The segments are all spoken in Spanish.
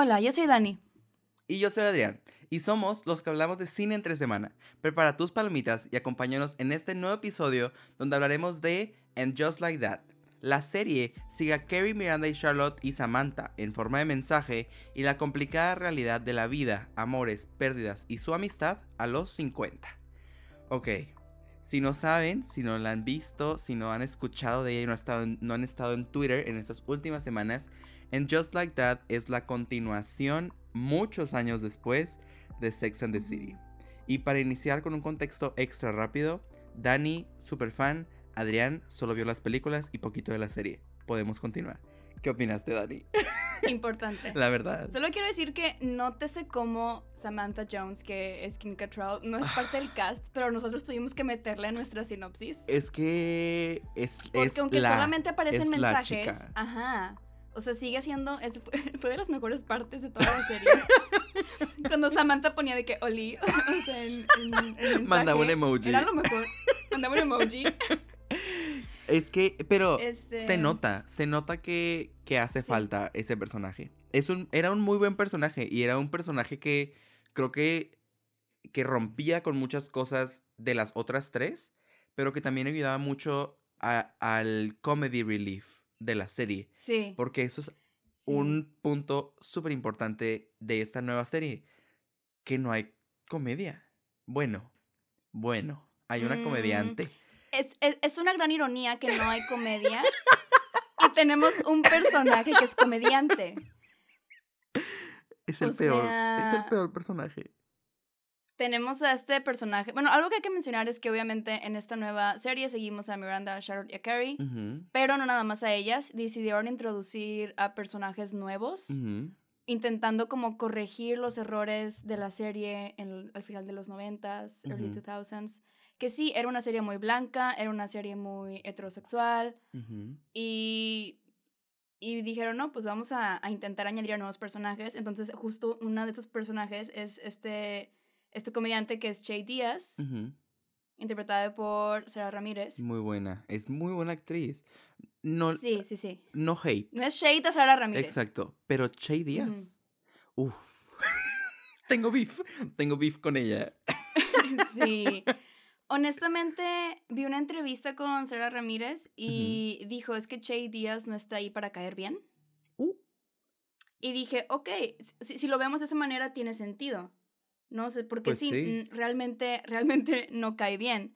Hola, yo soy Dani. Y yo soy Adrián. Y somos los que hablamos de cine entre semana. Prepara tus palomitas y acompáñanos en este nuevo episodio donde hablaremos de And Just Like That. La serie sigue a Carrie, Miranda y Charlotte y Samantha en forma de mensaje y la complicada realidad de la vida, amores, pérdidas y su amistad a los 50. Ok, si no saben, si no la han visto, si no han escuchado de ella y no, no han estado en Twitter en estas últimas semanas, And Just Like That es la continuación muchos años después de Sex and the City. Y para iniciar con un contexto extra rápido, Dani, super fan, Adrián solo vio las películas y poquito de la serie. Podemos continuar. ¿Qué opinaste, Dani? Importante. La verdad. Solo quiero decir que nótese cómo Samantha Jones, que es Kim Cattrall, no es parte del cast, pero nosotros tuvimos que meterla en nuestra sinopsis. Es que es, Porque es aunque la, solamente aparecen es la mensajes, chica. ajá. O sea, sigue siendo, es, fue de las mejores partes de toda la serie. Cuando Samantha ponía de que Oli, o sea, en, en- en Mandaba un emoji. Era lo mejor. Mandaba un emoji. Es que, pero Este- se nota, se nota que, que hace Sí. falta ese personaje. Es un, era un muy buen personaje y era un personaje que creo que, que rompía con muchas cosas de las otras tres, pero que también ayudaba mucho a- al comedy relief de la serie. Sí. Porque eso es sí. un punto súper importante de esta nueva serie, que no hay comedia. Bueno, bueno, hay una Mm. comediante. Es, es- es una gran ironía que no hay comedia. y tenemos un personaje que es comediante. Es el o peor, es el peor personaje. Tenemos a este personaje. Bueno, algo que hay que mencionar es que obviamente en esta nueva serie seguimos a Miranda, a Charlotte y a Carrie. Pero no nada más a ellas. Decidieron introducir a personajes nuevos. Intentando como corregir los errores de la serie en- al final de los 90s, early Ujú. 2000s. Que sí, era una serie muy blanca, era una serie muy heterosexual. Y, y dijeron, no, pues vamos a, a intentar añadir a nuevos personajes. Entonces, justo uno de esos personajes es este, este comediante que es Che Díaz, Ujú. interpretada por Sara Ramírez. Muy buena, es muy buena actriz. No, Sí, sí, sí. no hate, No es Shade a Sara Ramírez. exacto, pero Che Díaz. Uf. tengo beef, tengo beef con ella. Sí. Honestamente, vi una entrevista con Sara Ramírez y dijo, es que Che Díaz no está ahí para caer bien. Uh. Y dije, ok, si, si lo vemos de esa manera tiene sentido. No sé, porque Pues sí, sí. realmente, realmente no cae bien.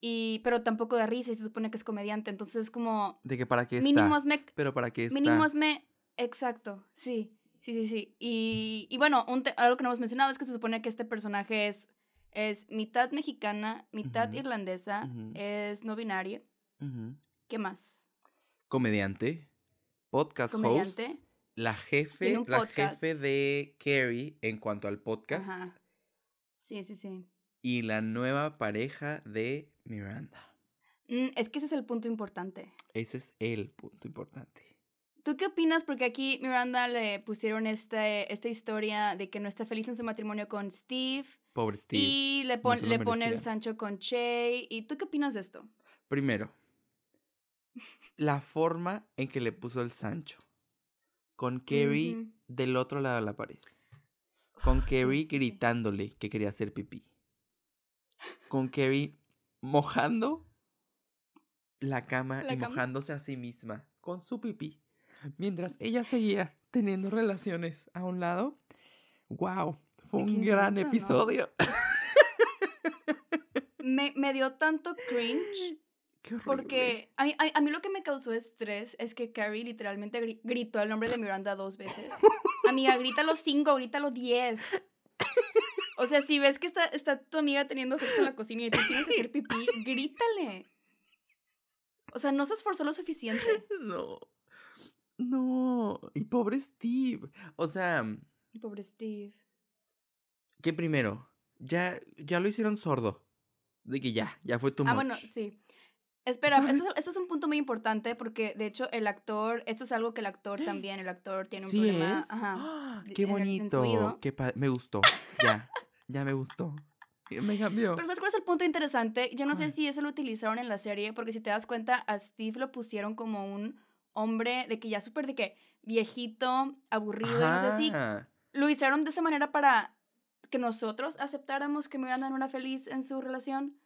Y, pero tampoco da risa y se supone que es comediante. Entonces es como, De que para qué está. mínimo hazme, Pero para qué está. mínimo hazme, exacto, sí, sí, sí, sí. Y, y bueno, un te- algo que no hemos mencionado es que se supone que este personaje es, es mitad mexicana, mitad irlandesa, es no binario. ¿Qué más? Comediante, podcast host, la jefe, la podcast. jefe de Carrie en cuanto al podcast Ajá. Sí, sí, sí. y la nueva pareja de Miranda. Mm, es que ese es el punto importante. Ese es el punto importante. ¿Tú qué opinas? Porque aquí Miranda le pusieron este, esta historia de que no está feliz en su matrimonio con Steve. Pobre Steve. Y le, pon- le pone el. Sancho con Che. ¿Y tú qué opinas de esto? Primero, la forma en que le puso el Sancho. Con Carrie del otro lado de la pared. Con sí, sí. gritándole que quería hacer pipí. Con Carrie mojando la cama La y cama. mojándose a sí misma con su pipí. Mientras ella seguía teniendo relaciones a un lado. ¡Wow! Fue un gran intenso, ¿no? episodio. Me, me dio tanto cringe Qué porque a mí, a, a mí lo que me causó estrés es que Carrie literalmente gri- gritó el nombre de Miranda dos veces. Amiga, grítalo cinco, grítalo diez. O sea, si ves que está, está tu amiga teniendo sexo en la cocina y tú tienes que hacer pipí, grítale. O sea, no se esforzó lo suficiente. No. No. Y pobre Steve. O sea, Pobre Steve. que primero, ya, ya lo hicieron sordo. De que ya, ya fue tu Ah, bueno, sí. Espera, esto, esto es un punto muy importante porque de hecho el actor, esto es algo que el actor también, el actor tiene un Sí problema. es. Ajá. ¡Ah! Qué bonito. Qué me gustó. Ya, ya me gustó. Me cambió. Pero ¿sabes cuál es el punto interesante? Yo no sé si eso lo utilizaron en la serie, porque si te das cuenta, a Steve lo pusieron como un hombre de que ya súper de que viejito, aburrido, y no sé si lo hicieron de esa manera para que nosotros aceptáramos que Miranda no era feliz en su relación.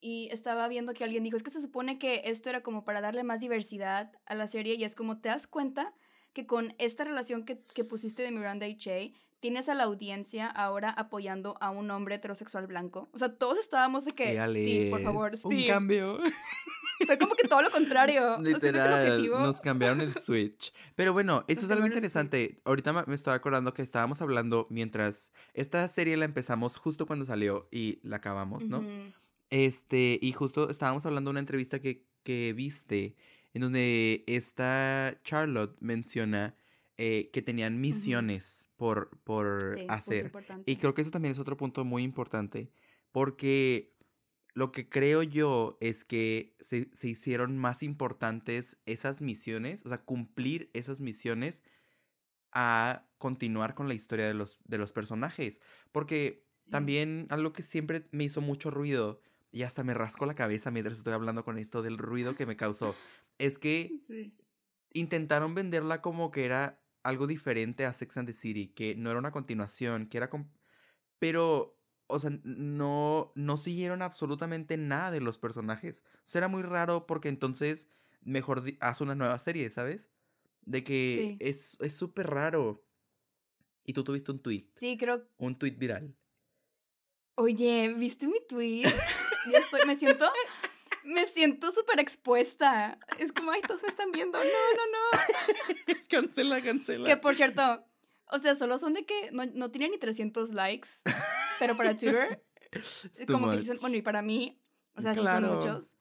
Y estaba viendo que alguien dijo, es que se supone que esto era como para darle más diversidad a la serie y es como te das cuenta que con esta relación que, que pusiste de Miranda y Che, tienes a la audiencia ahora apoyando a un hombre heterosexual blanco. O sea, todos estábamos de que, Steve, por favor, Un Steve. cambio. Fue como que todo lo contrario. O sea, Literal, nos cambiaron el switch. Pero bueno, es switch. interesante. Ahorita me- estoy acordando que estábamos hablando mientras esta serie la empezamos justo cuando salió y la acabamos, ¿no? Este, y justo estábamos hablando de una entrevista que, que viste, en donde esta Charlotte menciona eh, que tenían misiones por, por Sí, hacer. Y creo que eso también es otro punto muy importante, porque lo que creo yo es que se, se hicieron más importantes esas misiones, o sea, cumplir esas misiones a continuar con la historia de los, de los personajes. Porque Sí. también algo que siempre me hizo mucho ruido, y hasta me rasco la cabeza mientras estoy hablando con esto del ruido que me causó, es que Sí. intentaron venderla como que era algo diferente a Sex and the City, que no era una continuación, que era... Pero, o sea, no, no siguieron absolutamente nada de los personajes. O sea, era muy raro porque entonces mejor haz una nueva serie, ¿sabes? De que Sí. es es súper raro. Y tú tuviste un tweet, Sí, creo un tweet viral. Oye, ¿viste mi tweet? Ya estoy, me siento, me siento súper expuesta. Es como, ay, todos me están viendo. No, no, no. cancela, cancela. Que por cierto, o sea, solo son de que no, no tienen ni 300 likes, pero para Twitter, como que much. sí son, bueno, y para mí, o sea, sí son muchos.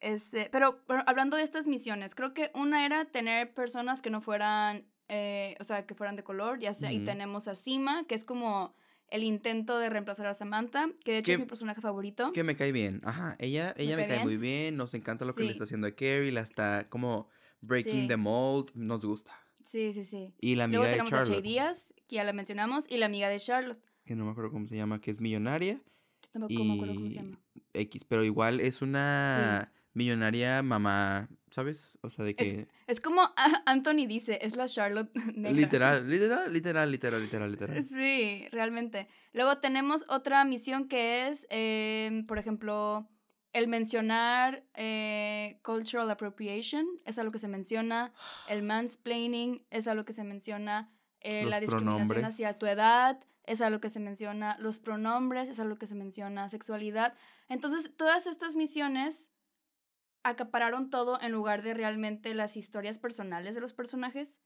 Este, pero, pero hablando de estas misiones, creo que una era tener personas que no fueran, eh, o sea, que fueran de color, ya sea, y tenemos a Sima, que es como el intento de reemplazar a Samantha, que de hecho Que- es mi personaje favorito. Que me cae bien. Ajá, ella, ella me cae muy bien? Nos encanta lo que le está haciendo a Carrie. La está como breaking Sí. the mold. Nos gusta. Sí, sí, sí. Y la amiga Luego de tenemos a Charlotte, Díaz, que ya la mencionamos, y la amiga de Charlotte. que no me acuerdo cómo se llama, que es millonaria. Yo tampoco me acuerdo cómo se Y llama. X, pero igual es una millonaria mamá, ¿sabes? O sea, de que... Es como a- Anthony dice, es la Charlotte negra. Literal, literal, literal, literal, literal, literal. Sí, realmente. Luego tenemos otra misión que es, em, por ejemplo, el mencionar eh, cultural appropriation, es algo que se menciona, el mansplaining es algo que se menciona, eh, la discriminación hacia tu edad es algo que se menciona, los pronombres es algo que se menciona, sexualidad. Entonces, todas estas misiones acapararon todo en lugar de realmente las historias personales de los personajes.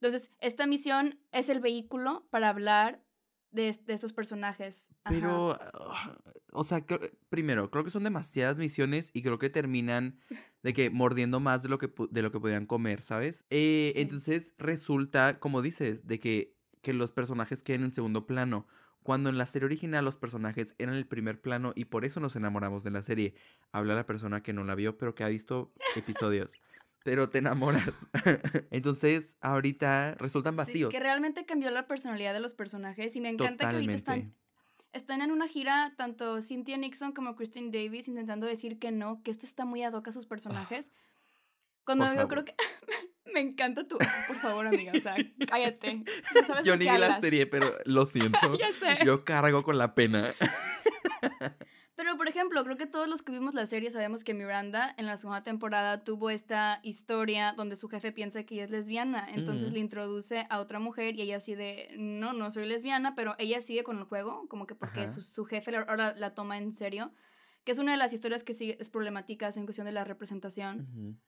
Entonces, esta misión es el vehículo para hablar de, de estos personajes. Ajá. Pero, ah, o sea, creo- primero, creo que son demasiadas misiones y creo que terminan de que mordiendo más de lo que, de lo que podían comer, ¿sabes? Eh, Sí. Entonces resulta, como dices, de que, que los personajes queden en segundo plano. Cuando en la serie original los personajes eran el primer plano y por eso nos enamoramos de la serie. Habla la persona que no la vio, pero que ha visto episodios. pero te enamoras. Entonces, ahorita resultan Sí, vacíos. que realmente cambió la personalidad de los personajes y me encanta que ahorita están, están en una gira, tanto Cynthia Nixon como Christine Davis, intentando decir que no, que esto está muy ad hoc a sus personajes. Cuando yo creo que me encanta tu... Por favor, amiga, o sea, cállate. No sabes Yo ni vi la serie, pero lo siento. Ya sé. Yo cargo con la pena. Pero, por ejemplo, creo que todos los que vimos la serie sabemos que Miranda en la segunda temporada tuvo esta historia donde su jefe piensa que ella es lesbiana. Entonces le introduce a otra mujer y ella así de, no, no soy lesbiana, pero ella sigue con el juego, como que porque su, su jefe la- ahora la toma en serio. Que es una de las historias que sí es problemática en cuestión de la representación.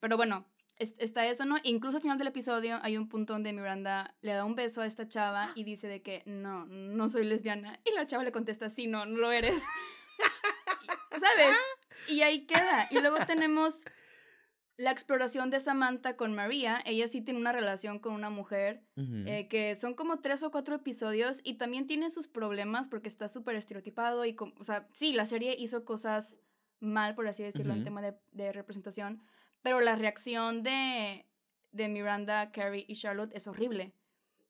Pero bueno, es- está eso, ¿no? Incluso al final del episodio hay un punto donde Miranda le da un beso a esta chava y dice de que no, no soy lesbiana. Y la chava le contesta, sí, no, no lo eres. ¿Sabes? Y ahí queda. Y luego tenemos la exploración de Samantha con María. Ella sí tiene una relación con una mujer eh, que son como tres o cuatro episodios y también tiene sus problemas porque está súper estereotipado y, o sea, sí, la serie hizo cosas mal, por así decirlo, en tema de, de representación, pero la reacción de, de Miranda, Carrie y Charlotte es horrible.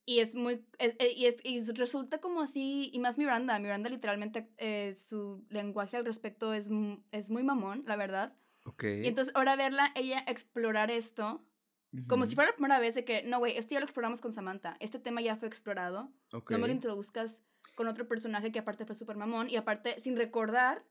Y es muy, es- eh, y, es, y resulta como así, y más Miranda, Miranda literalmente eh, su lenguaje al respecto es, es muy mamón, la verdad. Ok. Y entonces ahora verla, ella explorar esto, Como si fuera la primera vez de que, no, güey, esto ya lo exploramos con Samantha. Este tema ya fue explorado. ok. No me lo introduzcas con otro personaje que aparte fue súper mamón y aparte sin recordar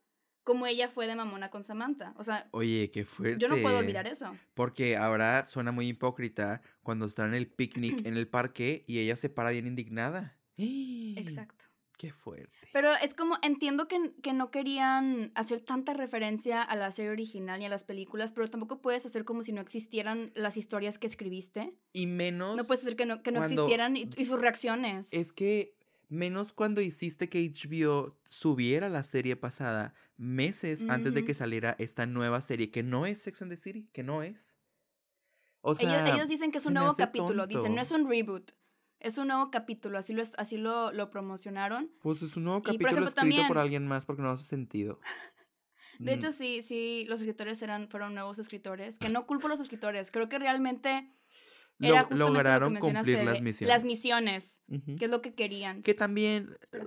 cómo ella fue de mamona con Samantha. O sea, Oye, qué fuerte. yo no puedo olvidar eso. Porque ahora suena muy hipócrita cuando están en el picnic en el parque y ella se para bien indignada. Exacto. Qué fuerte. Pero es como, entiendo que, que no querían hacer tanta referencia a la serie original y a las películas, pero tampoco puedes hacer como si no existieran las historias que escribiste. Y menos. No puedes hacer que no, que no existieran y, y sus reacciones. Es que menos cuando hiciste que HBO subiera la serie pasada meses antes de que saliera esta nueva serie que no es Sex and the City, que no es. O ellos, sea, ellos dicen que es un nuevo capítulo, dicen, no es un reboot, es un nuevo capítulo, así lo, así lo, lo promocionaron. pues es un nuevo y, por capítulo ejemplo, escrito por alguien más porque no hace sentido. De Mm, hecho, sí, sí, los escritores eran, fueron nuevos escritores, que no culpo a los escritores, creo que realmente era lo lograron cumplir las misiones. Las misiones, Ujú. que es lo que querían. Que también. Espera.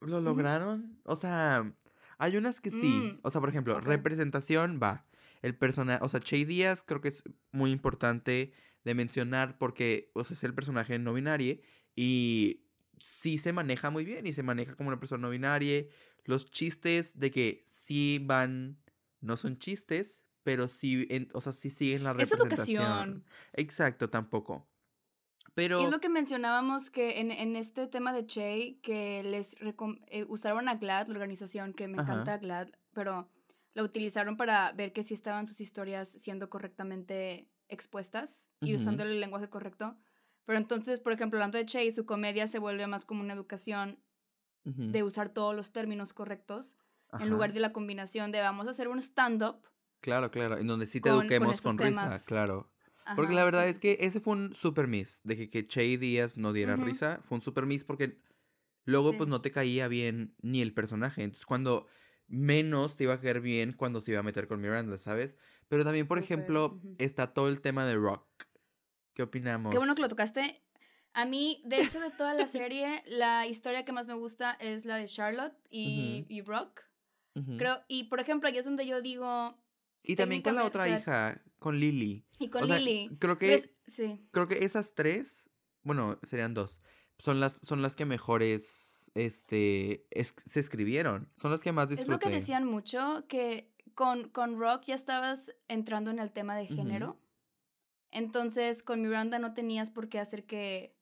¿Lo lograron? O sea, hay unas que sí. Mm, O sea, por ejemplo, representación va. El personaje, o sea, Che Díaz creo que es muy importante de mencionar porque, o sea, es el personaje no binario y sí se maneja muy bien y se maneja como una persona no binaria. Los chistes de que sí van, no son chistes, pero sí, en- o sea, sí siguen la Es representación. educación. Exacto, tampoco. Y Pero... es lo que mencionábamos que en, en este tema de Che, que les eh, usaron a GLAD, la organización, que me Ajá. encanta GLAD, pero la utilizaron para ver que sí estaban sus historias siendo correctamente expuestas y Ujú. usando el lenguaje correcto. Pero entonces, por ejemplo, hablando de Che, su comedia se vuelve más como una educación ujú, de usar todos los términos correctos, en ajá. lugar de la combinación de vamos a hacer un stand-up. Claro, claro, en donde sí te con- eduquemos con, risa, temas. claro. Porque la verdad sí, es que ese fue un super miss, de que, que Che Díaz no diera risa, fue un super miss porque luego Sí. pues no te caía bien ni el personaje, entonces cuando menos te iba a caer bien cuando se iba a meter con Miranda, ¿sabes? Pero también, por ejemplo, está todo el tema de Rock. ¿Qué opinamos? Qué bueno que lo tocaste. A mí, de hecho, de toda la serie, la historia que más me gusta es la de Charlotte y, y Rock. Creo, y por ejemplo, ahí es donde yo digo, y también con la otra hija, con Lily. y con O sea, Lily. creo que creo que esas tres, bueno, serían dos, son las, son las que mejores, este, es- se escribieron, son las que más Es disfruté. lo que decían mucho, que con, con Rock ya estabas entrando en el tema de género. Entonces, con Miranda no tenías por qué hacer que,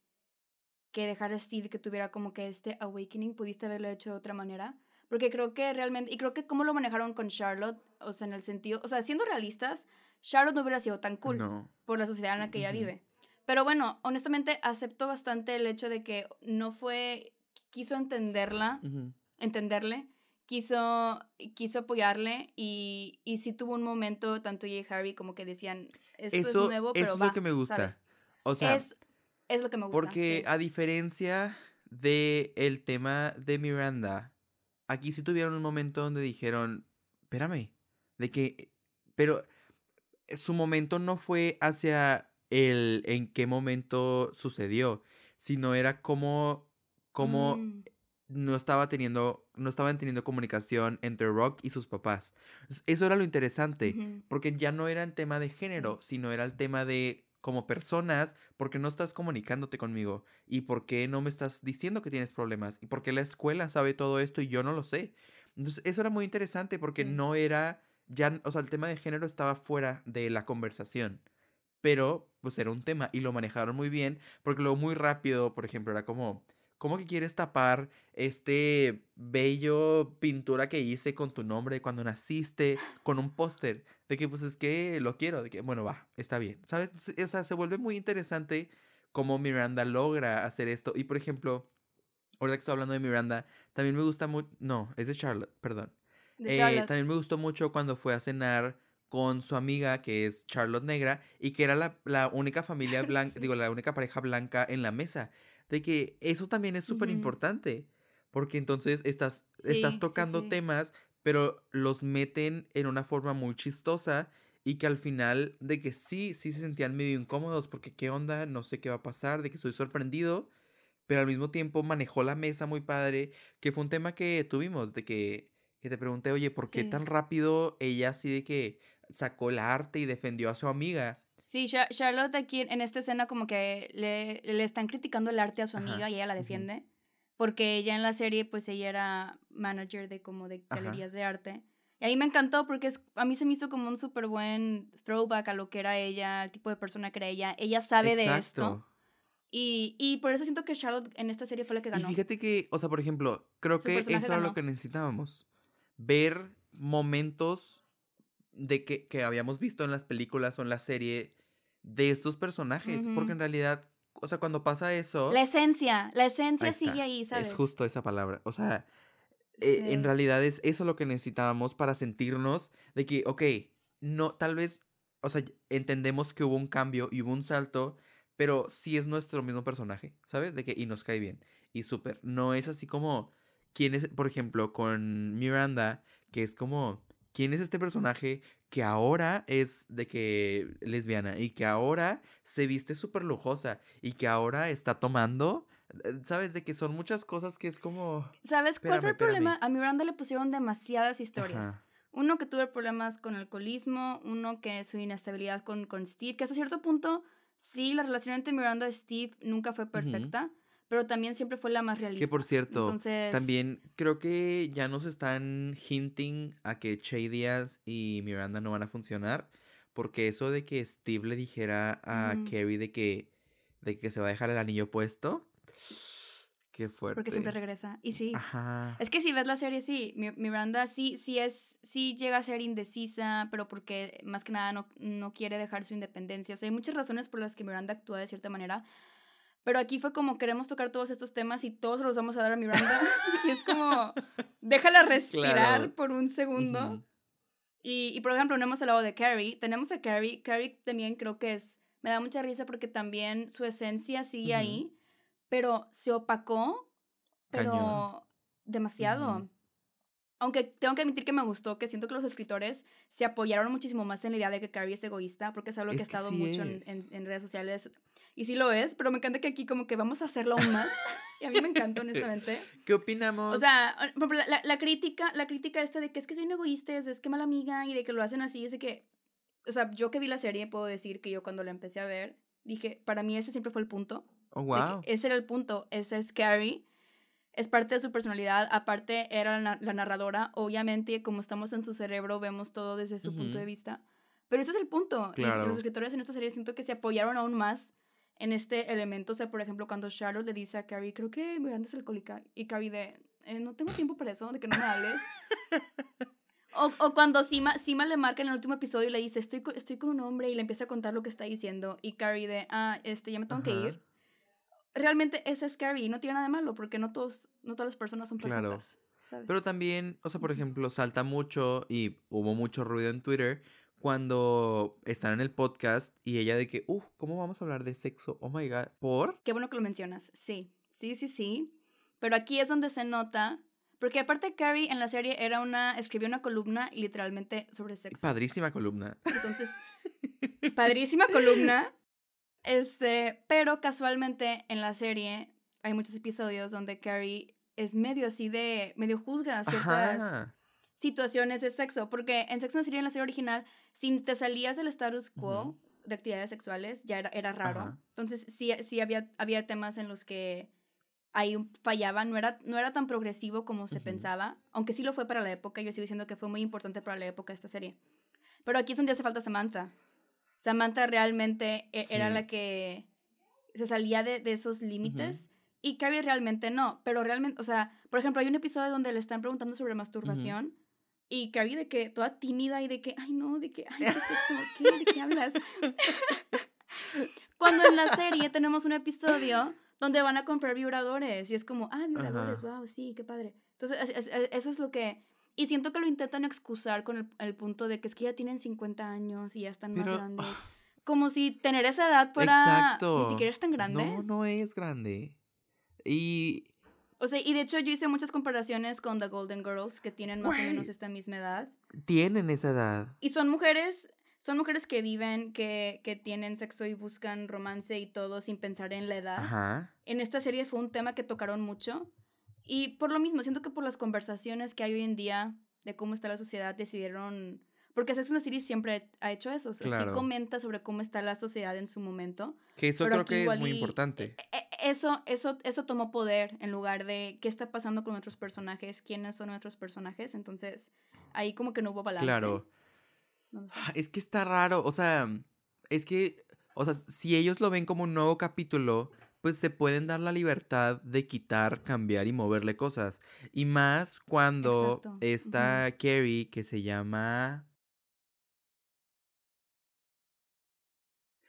que dejar a Steve que tuviera como que este awakening, pudiste haberlo hecho de otra manera. Porque creo que realmente, y creo que cómo lo manejaron con Charlotte, o sea, en el sentido, o sea, siendo realistas, Charlotte no hubiera sido tan cool No. por la sociedad en la que ella vive. Pero bueno, honestamente acepto bastante el hecho de que no fue, quiso entenderla entenderle, quiso, quiso apoyarle y, y sí tuvo un momento, tanto ella y Harry, como que decían, esto Eso, es nuevo, pero eso es va", lo que me gusta. ¿sabes? O sea, es, es lo que me gusta. porque sí. a diferencia de el tema de Miranda, aquí sí tuvieron un momento donde dijeron, espérame, de que, pero eh, su momento no fue hacia el en qué momento sucedió, sino era como, como Mm, no estaba teniendo, no estaban teniendo comunicación entre Rock y sus papás. Es- Eso era lo interesante, porque ya no era el tema de género, sino era el tema de como personas, ¿por qué no estás comunicándote conmigo? ¿Y por qué no me estás diciendo que tienes problemas? ¿Y por qué la escuela sabe todo esto y yo no lo sé? Entonces, eso era muy interesante porque Sí. no era, ya, o sea, el tema de género estaba fuera de la conversación. Pero, pues era un tema y lo manejaron muy bien, porque luego muy rápido, por ejemplo, era como, ¿cómo que quieres tapar este bello pintura que hice con tu nombre cuando naciste, con un póster? De que, pues es que lo quiero, de que, bueno, va, está bien, ¿sabes? O sea, se vuelve muy interesante cómo Miranda logra hacer esto. Y, por ejemplo, ahora que estoy hablando de Miranda, también me gusta mucho, no, es de Charlotte, perdón. De Eh, Charlotte. también me gustó mucho cuando fue a cenar con su amiga, que es Charlotte Negra, y que era la, la única familia blanca, Sí. digo, la única pareja blanca en la mesa. De que eso también es súper importante, porque entonces estás, Sí, estás tocando sí. temas, pero los meten en una forma muy chistosa y que al final de que sí, sí se sentían medio incómodos, porque qué onda, no sé qué va a pasar, de que estoy sorprendido, pero al mismo tiempo manejó la mesa muy padre, que fue un tema que tuvimos, de que, que te pregunté, oye, ¿por qué Sí. tan rápido ella así de que sacó el arte y defendió a su amiga. Sí, Charlotte aquí en esta escena como que le, le están criticando el arte a su amiga y ella la defiende. Porque ella en la serie, pues ella era manager de como de galerías de arte. Y ahí me encantó porque es, a mí se me hizo como un súper buen throwback a lo que era ella, el tipo de persona que era ella. Ella sabe de esto. Y, y, por eso siento que Charlotte en esta serie fue la que ganó. Y fíjate que, o sea, por ejemplo, creo que eso era lo que necesitábamos. Ver momentos de que, que, habíamos visto en las películas o en la serie de estos personajes. Porque en realidad, o sea, cuando pasa eso. La esencia, la esencia sigue ahí, ¿sabes? Es justo esa palabra. O sea, e, en realidad es eso lo que necesitábamos para sentirnos de que, ok, no, tal vez, o sea, entendemos que hubo un cambio y hubo un salto pero sí es nuestro mismo personaje, ¿sabes? De que, y nos cae bien. Y súper. No es así como, ¿quién es, por ejemplo, con Miranda, que es como, ¿quién es este personaje que ahora es de que lesbiana y que ahora se viste súper lujosa y que ahora está tomando? Eh, ¿Sabes? De que son muchas cosas que es como... ¿Sabes cuál fue el problema? A Miranda le pusieron demasiadas historias. Uno que tuvo problemas con alcoholismo, uno que su inestabilidad con, con Steve, que hasta cierto punto sí, la relación entre Miranda y Steve nunca fue perfecta, pero también siempre fue la más realista. Que por cierto, también creo que ya nos están hinting a que Che Díaz y Miranda no van a funcionar, porque eso de que Steve le dijera a Carrie de que, de que se va a dejar el anillo puesto. Qué fuerte. Porque siempre regresa. Y sí. Ajá. Es que si ves la serie, sí. Miranda sí, sí es, sí llega a ser indecisa, pero porque más que nada no, no quiere dejar su independencia. O sea, hay muchas razones por las que Miranda actúa de cierta manera. Pero aquí fue como queremos tocar todos estos temas y todos los vamos a dar a Miranda. y es como, déjala respirar por un segundo. y, y, por ejemplo, no hemos hablado de Carrie. Tenemos a Carrie. Carrie también creo que es, me da mucha risa porque también su esencia sigue ahí pero se opacó, pero demasiado. Aunque tengo que admitir que me gustó, que siento que los escritores se apoyaron muchísimo más en la idea de que Carrie es egoísta, porque es algo que ha estado mucho en, en, redes sociales. Y sí lo es, pero me encanta que aquí como que vamos a hacerlo aún más. y a mí me encanta, honestamente. ¿Qué opinamos? O sea, la, la, crítica, la crítica esta de que es que soy un egoísta, es, es que mala amiga, y de que lo hacen así, es de que... O sea, yo que vi la serie puedo decir que yo cuando la empecé a ver, dije, para mí ese siempre fue el punto. Oh, wow. Ese era el punto. Ese es Carrie. Es parte de su personalidad. Aparte, era la, narradora. Obviamente, como estamos en su cerebro, vemos todo desde su punto de vista. Pero ese es el punto. los escritores en esta serie siento que se apoyaron aún más en este elemento. O sea, por ejemplo, cuando Charlotte le dice a Carrie, creo que Miranda es alcohólica. Y Carrie de, eh, no tengo tiempo para eso, de que no me hables. o, o, cuando Sima, Sima le marca en el último episodio y le dice, estoy, estoy con un hombre y le empieza a contar lo que está diciendo. Y Carrie de, ah, este, ya me tengo que ir realmente ese es scary y no tiene nada de malo porque no todos no todas las personas son perfectas. Claro. Pero también, o sea, por ejemplo, salta mucho y hubo mucho ruido en Twitter cuando están en el podcast y ella de que, uff, ¿cómo vamos a hablar de sexo? Oh my god, ¿por? Qué bueno que lo mencionas, sí, sí, sí, sí. Pero aquí es donde se nota, porque aparte Carrie en la serie era una, escribió una columna literalmente sobre sexo. Padrísima columna. Entonces, padrísima columna. Este, pero casualmente en la serie hay muchos episodios donde Carrie es medio así de, medio juzga ciertas situaciones de sexo, porque en Sex and the en la serie original, si te salías del status quo de actividades sexuales, ya era, era raro. Entonces sí, sí había, había temas en los que ahí fallaba, no era, no era tan progresivo como se pensaba, aunque sí lo fue para la época, yo sigo diciendo que fue muy importante para la época esta serie. Pero aquí es donde hace falta Samantha. Samantha realmente e, era la que se salía de, esos límites. Y Carrie realmente no, pero realmente, o sea, por ejemplo, hay un episodio donde le están preguntando sobre masturbación y Carrie de que toda tímida y de que, ay no, de que, ay, ¿qué es eso? ¿Qué? ¿De qué hablas? Cuando en la serie tenemos un episodio donde van a comprar vibradores y es como, ah, vibradores, wow, sí, qué padre. Entonces, eso es lo que y siento que lo intentan excusar con el, punto de que es que ya tienen 50 años y ya están más grandes. Como si tener esa edad fuera ni siquiera es tan grande. No, no es grande. Y o sea, y de hecho yo hice muchas comparaciones con The Golden Girls que tienen más o menos esta misma edad. Tienen esa edad. Y son mujeres, son mujeres que viven, que, que tienen sexo y buscan romance y todo sin pensar en la edad. Ajá. En esta serie fue un tema que tocaron mucho. Y por lo mismo, siento que por las conversaciones que hay hoy en día de cómo está la sociedad, decidieron Porque Sex and the City siempre ha hecho eso. O sea, Claro. sí comenta sobre cómo está la sociedad en su momento. Que eso creo que es muy importante. E- e- Eso, eso, eso tomó poder en lugar de qué está pasando con nuestros personajes, quiénes son nuestros personajes. Entonces, ahí como que no hubo balance. Claro. No lo sé. Ah, Es que está raro, o sea, es que, o sea, si ellos lo ven como un nuevo capítulo, pues se pueden dar la libertad de quitar, cambiar y moverle cosas. Y más cuando Exacto, está Carrie, que se llama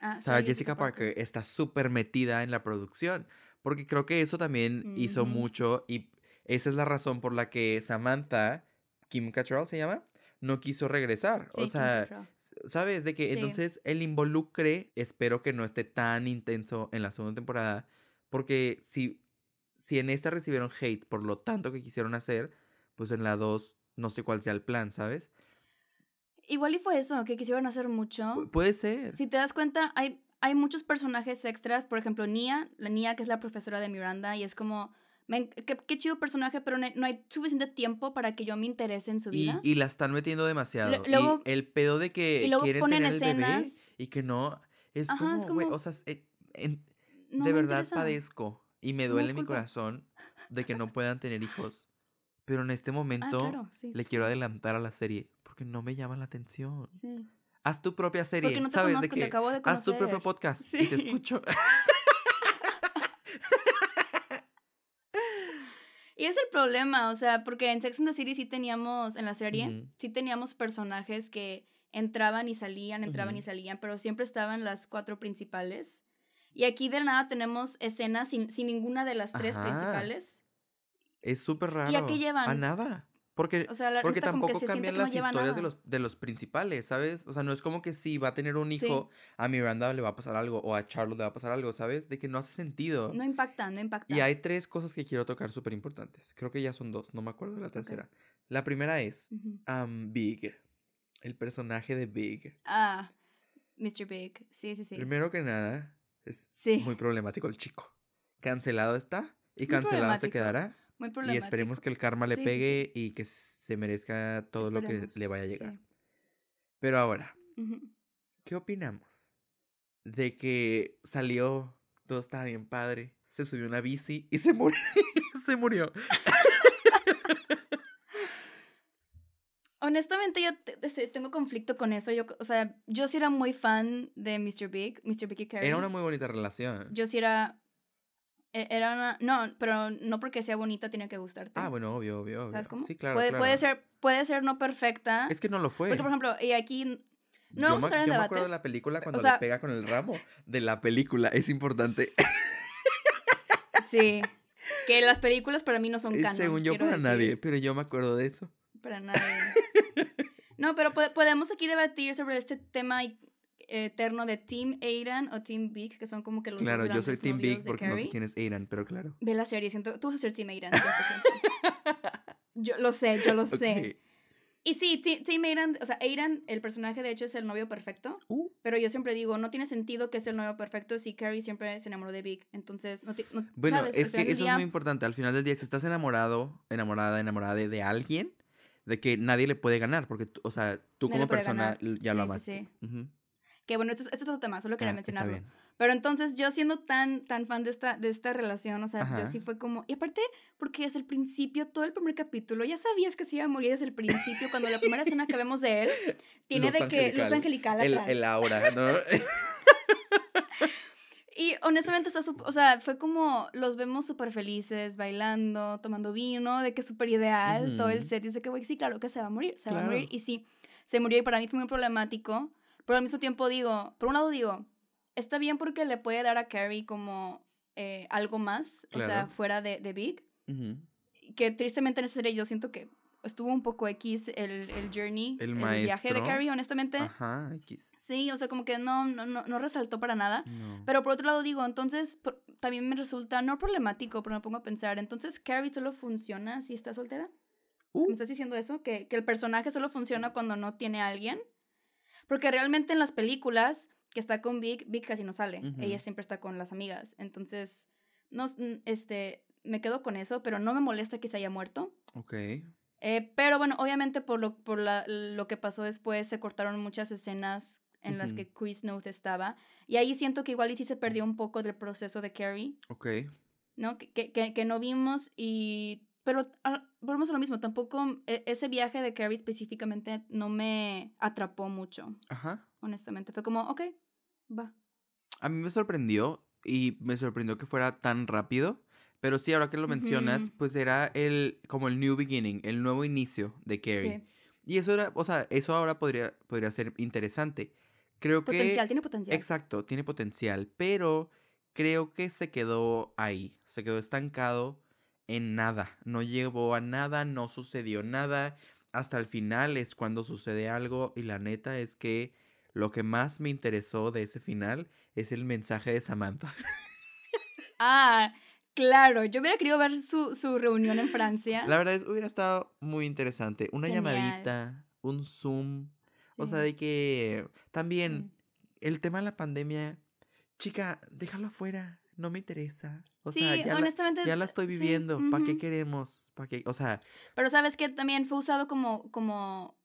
Ah, Sarah Jessica Parker, está súper metida en la producción. Porque creo que eso también hizo Ujú. mucho y esa es la razón por la que Samantha, Kim Cattrall se llama, no quiso regresar. Sí, o sea. ¿Sabes? De que Sí. entonces el involucre, espero que no esté tan intenso en la segunda temporada, porque si, si en esta recibieron hate por lo tanto que quisieron hacer, pues en la 2 no sé cuál sea el plan, ¿sabes? Igual y fue eso, que quisieron hacer mucho. Pu- puede ser. Si te das cuenta, hay, hay muchos personajes extras. Por ejemplo, Nia, la Nia que es la profesora de Miranda, y es como, qué, qué chido personaje, pero no hay, no hay suficiente tiempo para que yo me interese en su Y, vida. y la están metiendo demasiado. luego- y el pedo de que y luego quieren ponen tener el bebé escenas. y que no, es Ajá, como, es como- o sea, eh, en- No de verdad interesa. padezco y me No duele es mi corazón de que no puedan tener hijos. Pero en este Ah, momento claro, sí, le sí, quiero adelantar a la serie porque no me llama la atención. Sí. Haz tu propia serie, Porque no te ¿sabes? conozco, de te acabo de haz tu propio conocer. podcast y te escucho. Y es el problema, o sea, porque en Sex and the City sí teníamos, en la serie, sí teníamos personajes que entraban y salían, entraban y salían, pero siempre estaban las cuatro principales. Y aquí de nada tenemos escenas sin, sin ninguna de las tres Ajá. principales. es súper raro. ¿Y a qué llevan? A nada. Porque O sea, la Porque tampoco se cambian no las historias de los, de los principales, ¿sabes? O sea, no es como que si va a tener un Sí. hijo, a Miranda le va a pasar algo, o a Charlotte le va a pasar algo, ¿sabes? De que no hace sentido. No impacta, no impacta. y hay tres cosas que quiero tocar súper importantes. Creo que ya son dos, no me acuerdo de la tercera. La primera es am, Big, el personaje de Big. Ah, Mr. Big, sí, sí, sí. Primero que nada, es Sí, muy problemático el chico. Cancelado está y Muy cancelado se quedará. Muy Y esperemos que el karma le Sí, sí, sí. pegue y que se merezca todo lo que le vaya a llegar. Pero ahora. ¿qué opinamos? De que salió, todo estaba bien padre, se subió una bici y se murió. se murió. Honestamente, yo te- tengo conflicto con eso. Yo, o sea, yo sí era muy fan de Mr. Big, Mr. Big y Carrie. Era una muy bonita relación. Yo sí era. E- Era una. No, pero no porque sea bonita tiene que gustarte. Ah, bueno, obvio, obvio, obvio. ¿Sabes cómo? Sí, claro, puede, claro. puede, ser, puede ser no perfecta. Es que no lo fue. Porque, por ejemplo, y aquí. No yo vamos a entrar en yo me acuerdo de debates, la película cuando sea- le pega con el ramo. De la película, es importante. Sí. Que las películas para mí no son Eh, canon. Según yo, para decir. nadie, pero yo me acuerdo de eso. Para nadie. No, pero pode- podemos aquí debatir sobre este tema i- eterno de Team Aidan o Team Big, que son como que los dos Claro, yo soy Team de porque no sé Carrie. quién es Aidan, pero claro. Ve la serie, siento, tú vas a ser Team Aidan, 100%. yo lo sé, yo lo sé. Ok. Y sí, Team Aidan, o sea, Aidan, el personaje de hecho es el novio perfecto, Uh, pero yo siempre digo, no tiene sentido que sea el novio perfecto si Carrie siempre se enamoró de Big, entonces no, no- Bueno, ¿sabes? es que eso es día- muy importante. Al final del día, si estás enamorado, enamorada, enamorada de, de alguien, de que nadie le puede ganar, porque, o sea, tú Nadie como persona ganar. ya Sí, lo sí, amaste. sí. Ujú. Que bueno, este, es- este es otro tema, solo quería Ah, mencionarlo. Pero entonces yo siendo tan, tan fan de esta, de esta relación, o sea, Ajá. yo sí fue como... Y aparte, porque desde el principio, todo el primer capítulo, ya sabías que se iba a morir desde el principio, cuando la primera escena que vemos de él, tiene Luz de que luz angelical. angelical El, atrás. el aura, ¿no? Y honestamente está o sea, fue como los vemos súper felices, bailando, tomando vino, de que súper ideal, todo el set, dice que, güey, sí, claro que se va a morir, se va a Claro. morir. Y sí, se murió y para mí fue muy problemático, pero al mismo tiempo digo, por un lado digo, está bien porque le puede dar a Carrie como eh, algo más, o sea, Claro. fuera de, de Big, que tristemente en esa serie yo siento que estuvo un poco X el, el journey, El viaje de. Carrie, honestamente. Ajá, X. Sí, o sea, como que no, no, no, no resaltó para nada. No. Pero por otro lado digo, entonces por- también me resulta no problemático, pero me pongo a pensar, entonces Carrie solo funciona si está soltera. Uh, ¿Me estás diciendo eso? ¿Que, que el personaje solo funciona cuando no tiene a alguien. Porque realmente en las películas que está con Vic, Vic casi no sale. Ella siempre está con las amigas. Entonces, no, este, me quedo con eso, pero no me molesta que se haya muerto. ok. Eh, pero bueno, obviamente por, lo, por la, lo que pasó después se cortaron muchas escenas en las que Chris Noth estaba. Y ahí siento que igual y sí se perdió un poco del proceso de Carrie, Ok. ¿no? Que, que- que no vimos y... Pero ah, volvemos a lo mismo, tampoco e- ese viaje de Carrie específicamente no me atrapó mucho, Ajá. honestamente. Fue como, ok, va. A mí me sorprendió y me sorprendió que fuera tan rápido. Pero sí, ahora que lo mencionas, pues era el como el new beginning, el nuevo inicio de Carrie. Sí. Y eso era, o sea, eso ahora podría, podría ser interesante. Creo Potencial, que... tiene potencial. Exacto, tiene potencial, pero creo que se quedó ahí, se quedó estancado en nada, no llegó a nada, no sucedió nada, hasta el final es cuando sucede algo y la neta es que lo que más me interesó de ese final es el mensaje de Samantha. Ah, claro, yo hubiera querido ver su, su reunión en Francia. La verdad es, hubiera estado muy interesante, una Genial. llamadita, un Zoom, o sea, de que también sí. el tema de la pandemia, chica, déjalo afuera, no me interesa. O Sí, sea, ya la, ya la estoy sí, viviendo, ¿para qué queremos? ¿Para qué? O sea, Pero sabes que también fue usado como, como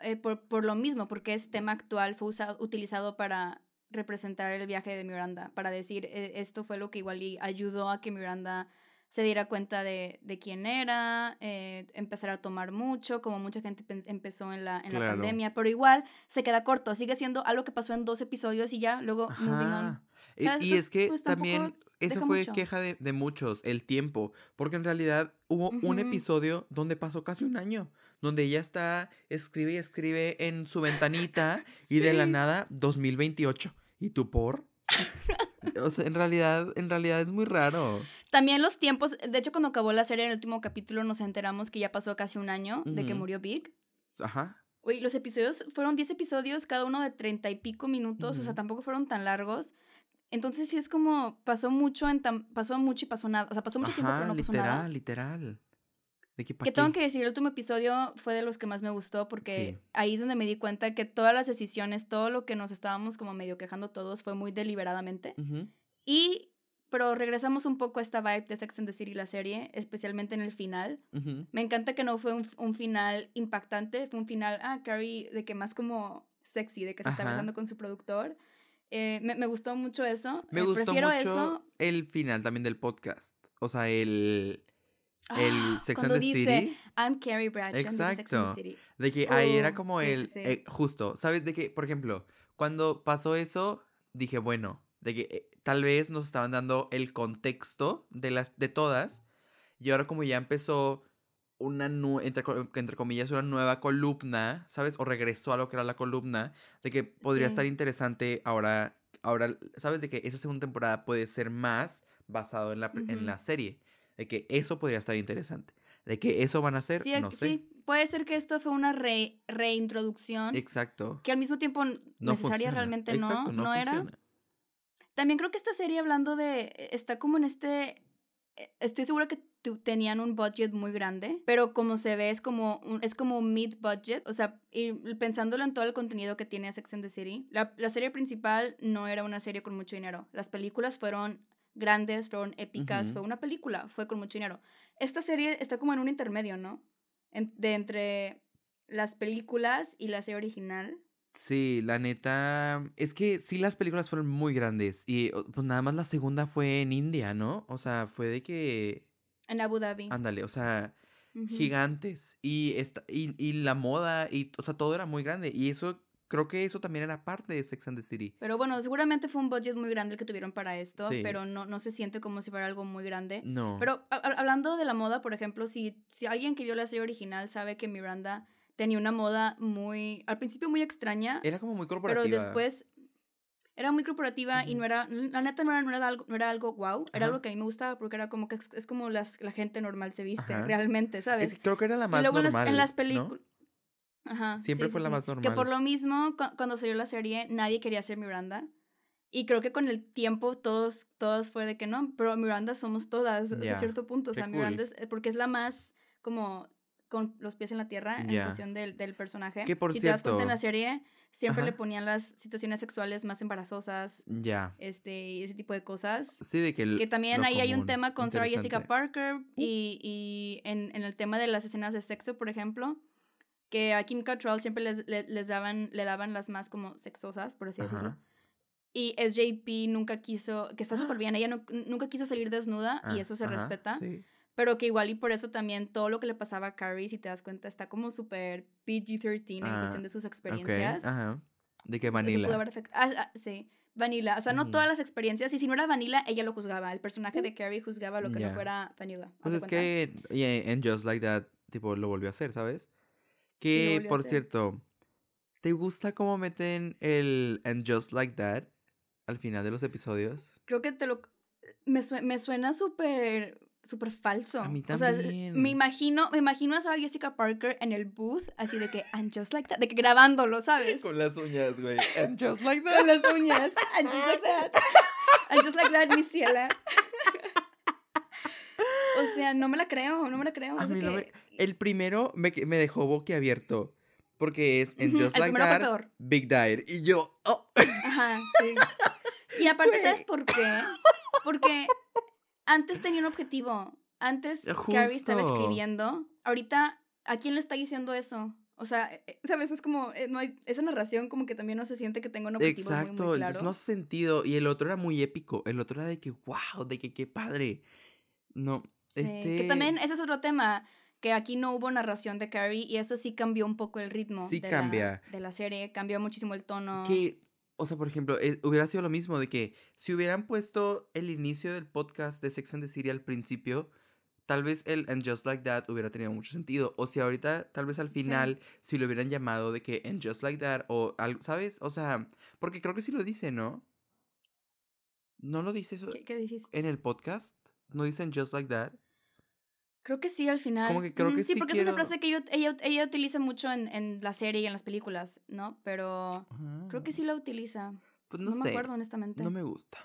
eh, por, por lo mismo, porque es tema actual, fue usado, utilizado para representar el viaje de Miranda, para decir, eh, esto fue lo que igual y ayudó a que Miranda se diera cuenta de, de quién era, eh, empezar a tomar mucho, como mucha gente empezó en la, en la pandemia, pero igual se queda corto, sigue siendo algo que pasó en dos episodios y ya, luego moving on. Y- ¿Sabes? Y Entonces, es que pues, también, eso deja fue mucho. queja de, de muchos, el tiempo, porque en realidad hubo un episodio donde pasó casi un año, donde ella está, escribe y escribe en su ventanita y de la nada, 2028. ¿Y tú por? O sea, en realidad, en realidad es muy raro. También los tiempos, de hecho cuando acabó la serie en el último capítulo nos enteramos que ya pasó casi un año de que murió Big. Ajá. Uy, los episodios fueron 10 episodios, cada uno de 30 y pico minutos, o sea, tampoco fueron tan largos. Entonces sí es como pasó mucho en tan- pasó mucho y pasó nada, o sea, pasó mucho tiempo pero no pasó literal, nada. literal. ¿De qué pa' Que tengo que decir, el último episodio fue de los que más me gustó porque Sí. ahí es donde me di cuenta que todas las decisiones, todo lo que nos estábamos como medio quejando todos fue muy deliberadamente. Ujú. Y, pero regresamos un poco a esta vibe de Sex and the City, la serie, especialmente en el final. Me encanta que no fue un, un final impactante, fue un final, ah, Carrie, de que más como sexy, de que se está besando con su productor. Eh, me, me gustó mucho eso. Me eh, gustó prefiero mucho eso. el final también del podcast. O sea, el, el Ah, Sex and cuando the dice, City. I'm Carrie Bradshaw de Sex and Exacto. the City. De que ahí era como sí, el. sí, eh, justo, ¿sabes? De que, por ejemplo, cuando pasó eso, dije, bueno, de que eh, tal vez nos estaban dando el contexto de, las, de todas. Y ahora, como ya empezó una, nu- entre, entre comillas, una nueva columna, ¿sabes? O regresó a lo que era la columna, de que podría estar interesante ahora. Ahora, ¿sabes? De que esa segunda temporada puede ser más basado en la, en la serie. De que eso podría estar interesante. De que eso van a hacer, Sí, no sé. sí, puede ser que esto fue una re- reintroducción Exacto. que al mismo tiempo No necesaria funciona. realmente Exacto, no, no, era. También creo que esta serie hablando de, está como en este, eh, estoy segura que tenían un budget muy grande, pero como se ve es como un, es como mid budget, o sea, y pensándolo en todo el contenido que tiene Sex and the City, la, la serie principal no era una serie con mucho dinero, las películas fueron grandes, fueron épicas, fue una película, fue con mucho dinero. Esta serie está como en un intermedio, ¿no? En- de entre las películas y la serie original. Sí, la neta. Es que sí, las películas fueron muy grandes. Y pues nada más la segunda fue en India, ¿no? O sea, fue de que. En Abu Dhabi. Ándale, o sea, gigantes. Y, esta, y, y la moda, y, o sea, todo era muy grande. Y eso, creo que eso también era parte de Sex and the City. Pero bueno, seguramente fue un budget muy grande el que tuvieron para esto, Sí. pero no, no se siente como si fuera algo muy grande. No. Pero a- hablando de la moda, por ejemplo, si, si alguien que vio la serie original sabe que Miranda tenía una moda muy, al principio muy extraña, Era como muy pero corporativa. después era muy corporativa y Ujú. no era, la neta no era, no era algo, no era algo wow, era Ajá. algo que a mí me gustaba porque era como que es, es como las, la gente normal se viste Ajá. realmente, ¿sabes? Es que creo que era la y más luego en las- normal. en las ¿no? películas... Ajá, Siempre sí, fue sí, la sí. más Que normal. por lo mismo, cu- cuando salió la serie, nadie quería ser Miranda. Y creo que con el tiempo todos, todos fue de que no, pero Miranda somos todas hasta Ya, cierto punto. O qué sea, cool. Miranda es, porque es la más como con los pies en la tierra en Ya. cuestión del, del personaje. Que, por si te das cuenta en la cierto- serie, siempre le Ajá. ponían las situaciones sexuales más embarazosas, Ya. este, ese tipo de cosas. Sí, de que... el- Que también ahí hay un común. tema con Sarah Jessica. Parker y, y en, en el tema de las escenas de sexo, por ejemplo, que a Kim Cattrall siempre les, le- les daban, le daban las más como sexosas, por así decirlo. Ajá. Y SJP nunca quiso, que está súper bien, ella no- nunca quiso salir desnuda Ah, y eso se ajá, respeta, Sí. Pero que igual y por eso también todo lo que le pasaba a Carrie, si te das cuenta, está como súper PG-13 en Ah, cuestión de sus experiencias. ajá. De que Vanilla. ah, ah, sí, Vanilla. O sea, no todas las experiencias. Y si no era Vanilla, ella lo juzgaba. El personaje de Carrie juzgaba lo que no fuera Vanilla. ¿haz Pues es cuenta? que y en Just Like That, tipo, lo volvió a hacer, ¿sabes? Que, por cierto, ¿te gusta cómo meten el And Just Like That al final de los episodios? Creo que te lo. Me, sue- me suena súper. Súper falso. A mí O sea, también. me imagino, me imagino a Sarah Jessica Parker en el booth, así de que, and just like that, de que grabándolo, ¿sabes? Con las uñas, güey. And Just Like Con That. las uñas. And just like that. And just like that, mi ciela. O sea, no me la creo, no me la creo. A no me- El primero me, me dejó boquiabierto. Porque es en Just Like That. Big Dire. Y yo, oh. Ajá, sí. Y aparte. ¿sabes por qué? Porque antes tenía un objetivo. Antes Carrie estaba Justo. escribiendo. Ahorita, ¿a quién le está diciendo eso? O sea, eh, ¿sabes? Es como, eh, no hay, esa narración como que también no se siente que tenga un objetivo muy, Exacto, muy entonces claro. no hace sentido. Y el otro era muy épico. El otro era de que, wow, de que qué padre. No, Sí, este. Que también ese es otro tema, que aquí no hubo narración de Carrie y eso sí cambió un poco el ritmo Sí de, cambia. La, de la serie, cambió muchísimo el tono. Que, o sea, por ejemplo, eh, hubiera sido lo mismo de que si hubieran puesto el inicio del podcast de Sex and the City al principio, tal vez el And Just Like That hubiera tenido mucho sentido. O si ahorita, tal vez al Sí. final, si lo hubieran llamado de que And Just Like That o algo, ¿sabes? O sea, porque creo que sí lo dice, ¿no? ¿No lo dice eso ¿Qué, qué dijiste? en el podcast? ¿No dicen Just Like That? Creo que sí, al final. que creo que sí, sí porque es una frase que yo- ella, ella utiliza mucho en, en la serie y en las películas, ¿no? Pero creo que Ah, sí la utiliza. Pues No, no, me acuerdo, honestamente. No me gusta.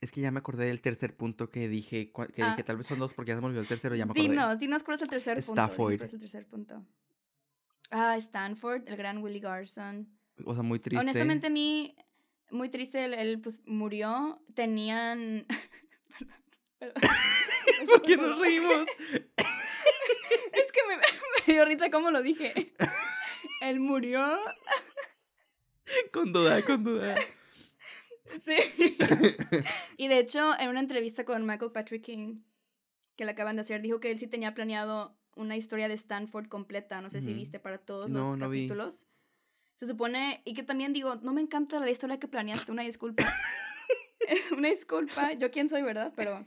Es que ya me acordé del tercer punto que dije, que Ah. dije tal vez son dos porque ya se me olvidó el tercero, ya me acordé. Dinos, dinos cuál es el tercer punto. Stafford. cuál es el tercer punto. Ah, Stanford, el gran Willie Garson. O sea, muy triste. Honestamente, a mí, muy triste, él, él, pues murió. Tenían. Perdón, perdón. ¿Por qué nos reímos? Es que me, me dio risa cómo lo dije. Él murió. con duda, con duda. Sí. y de hecho, en una entrevista con Michael Patrick King, que le acaban de hacer, dijo que él sí tenía planeado una historia de Stanford completa. No sé si viste para todos No, los no vi. capítulos. Se supone, y que también digo, no me encanta la historia que planeaste, una disculpa. una disculpa, yo quién soy, ¿verdad? Pero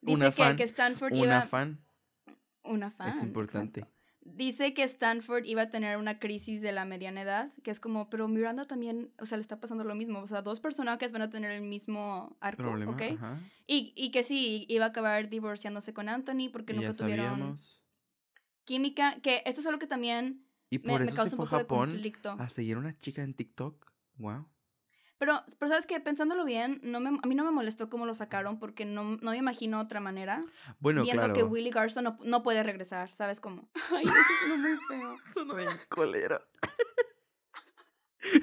dice Una que, fan, que Stanford Una iba... fan Una fan. es importante. exacto. Dice que Stanford iba a tener una crisis de la mediana edad, que es como, pero Miranda también, o sea, le está pasando lo mismo. O sea, dos personajes van a tener el mismo arco, Problema, ¿ok? ajá. Y, y que sí, iba a acabar divorciándose con Anthony porque Y nunca tuvieron sabíamos. química. Que esto es algo que también Y me, por me eso causa se un fue a poco de Japón conflicto. a seguir una chica en TikTok. Wow. Pero, pero sabes que pensándolo bien, no me, a mí no me molestó cómo lo sacaron porque no, no me imagino otra manera. Bueno, viendo claro. que Willie Garson no, no puede regresar, ¿sabes cómo? Ay, eso suena muy feo. Sonó bien colero.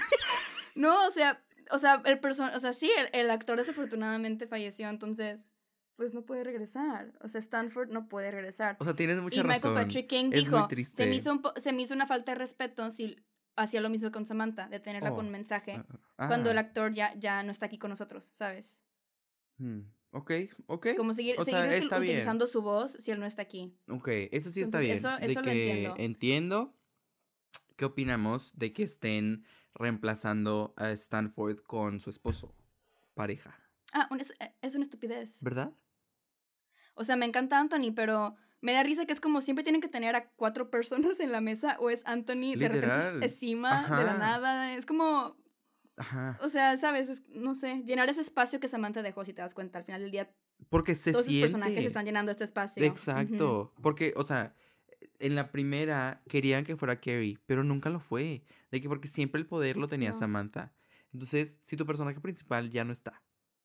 No, o sea, o sea, el person o sea, sí, el, el actor desafortunadamente falleció, entonces, pues no puede regresar. O sea, Stanford no puede regresar. O sea, tienes mucha y Michael razón. Patrick King Es muy dijo, triste. se me, hizo un po- se me hizo una falta de respeto si hacía lo mismo con Samantha, de tenerla Oh, con mensaje, Ah, cuando el ah, actor ya, ya no está aquí con nosotros, ¿sabes? hmm, Ok, ok. Como seguir, o seguir sea, util- está bien. utilizando su voz si él no está aquí. Ok, eso sí está Entonces, bien. eso- de eso lo que entiendo. entiendo. ¿Qué opinamos de que estén reemplazando a Stanford con su esposo? Pareja. Ah, un- es, es una estupidez. ¿Verdad? O sea, me encanta Anthony, pero me da risa que es como siempre tienen que tener a cuatro personas en la mesa o es Anthony de repente Literal. es encima de la nada. Es como, Ajá. o sea, sabes, Es- no sé, llenar ese espacio que Samantha dejó, si te das cuenta. Al final del día, Porque se todos siente. personajes están llenando este espacio. Exacto. Porque, o sea, en la primera querían que fuera Carrie, pero nunca lo fue. De que porque siempre el poder lo tenía No. Samantha. Entonces, si tu personaje principal ya no está,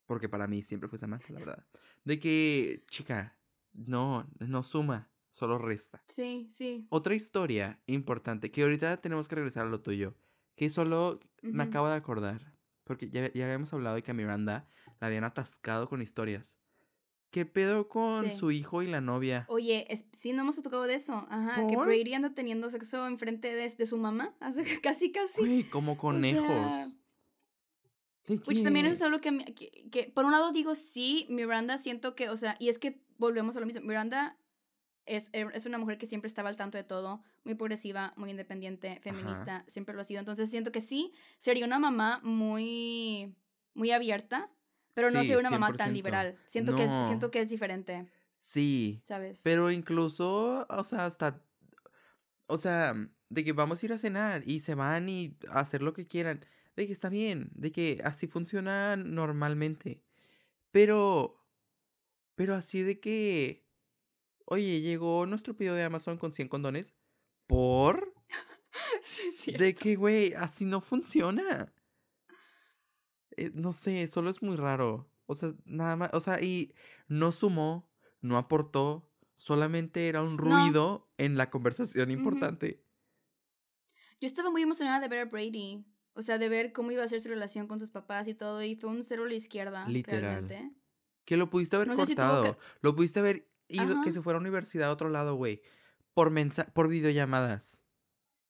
porque para mí siempre fue Samantha, la verdad. De que, chica, no, no suma. solo resta. Sí, sí. Otra historia importante, que ahorita tenemos que regresar a lo tuyo, que solo me acabo de acordar, porque ya, ya habíamos hablado de que a Miranda la habían atascado con historias. ¿Qué pedo con Sí. su hijo y la novia? Oye, es- sí, no hemos tocado de eso. Ajá, que. Brady anda teniendo sexo enfrente de, de su mamá. Hace casi, casi. Güey, como conejos. sea, ¿De Which también qué? es algo que, me- que, que, por un lado digo sí, Miranda siento que, o sea, y es que volvemos a lo mismo, Miranda es, er- es una mujer que siempre estaba al tanto de todo, muy progresiva, muy independiente, feminista, siempre lo ha sido, entonces siento que sí, sería una mamá muy, muy abierta, pero no sería una mamá 100%. tan liberal, siento, que es, siento que es diferente, Sí, ¿sabes? pero incluso, o sea, hasta, o sea, de que vamos a ir a cenar y se van y a hacer lo que quieran, de que está bien, de que así funciona normalmente, pero, pero así de que, oye, llegó nuestro pedido de Amazon con 100 condones, ¿por? sí, De que, güey, así no funciona. Eh, no sé, solo es muy raro. O sea, nada más, o sea, y no sumó, no aportó, solamente era un No. ruido en la conversación importante. Yo estaba muy emocionada de ver a Brady, o sea, de ver cómo iba a ser su relación con sus papás y todo, y fue un cero a la izquierda, Literal. realmente. Que lo pudiste haber No si cortado, que- lo pudiste haber ido, Ajá. que se fuera a universidad a otro lado, güey. Por mensa por videollamadas.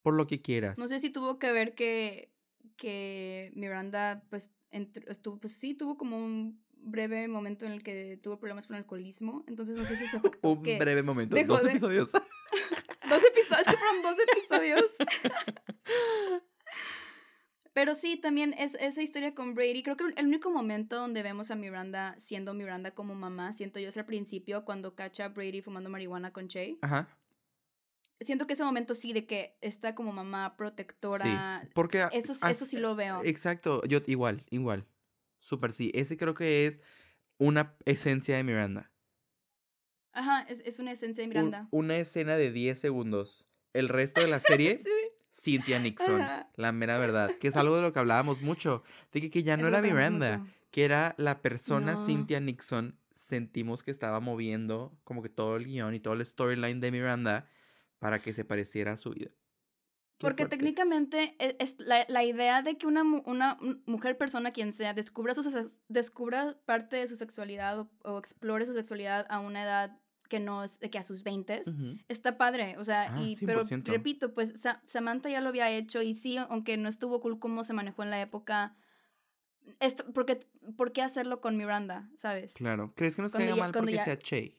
Por lo que quieras. No sé si tuvo que ver que, que Miranda, pues, estuvo, pues sí, tuvo como un breve momento en el que tuvo problemas con el alcoholismo. Entonces no sé si se afectó. Un que breve momento, dos de- episodios. Dos episodios, es que fueron dos episodios. Pero sí, también es esa historia con Brady. Creo que el único momento donde vemos a Miranda siendo Miranda como mamá, siento yo, es al principio cuando cacha a Brady fumando marihuana con Che. Ajá. Siento que ese momento sí de que está como mamá protectora. Sí. Porque a- Eso, eso sí lo veo. Exacto, yo igual, igual. Súper sí. Ese creo que es una esencia de Miranda. Ajá, es, es una esencia de Un- Miranda. una escena de 10 segundos. El resto de la serie, Sí. Cynthia Nixon. La mera verdad. Que es algo de lo que hablábamos mucho. De que, que ya no Es era Miranda. mucho. Que era la persona No. Cynthia Nixon. Sentimos que estaba moviendo como que todo el guion y todo el storyline de Miranda para que se pareciera a su vida. Qué Porque fuerte. técnicamente e- es, la, la idea de que una, una mujer, persona, quien sea, descubra, su, descubra parte de su sexualidad o, o explore su sexualidad a una edad que no es que a sus 20 Ujú. está padre, o sea, Ah, y, pero 100%. repito, pues Sa- Samantha ya lo había hecho y sí, aunque no estuvo cool cómo se manejó en la época, esto, porque, ¿por qué hacerlo con Miranda, sabes? Claro. ¿Crees que nos Cuando caiga ya- mal porque ya- sea Che?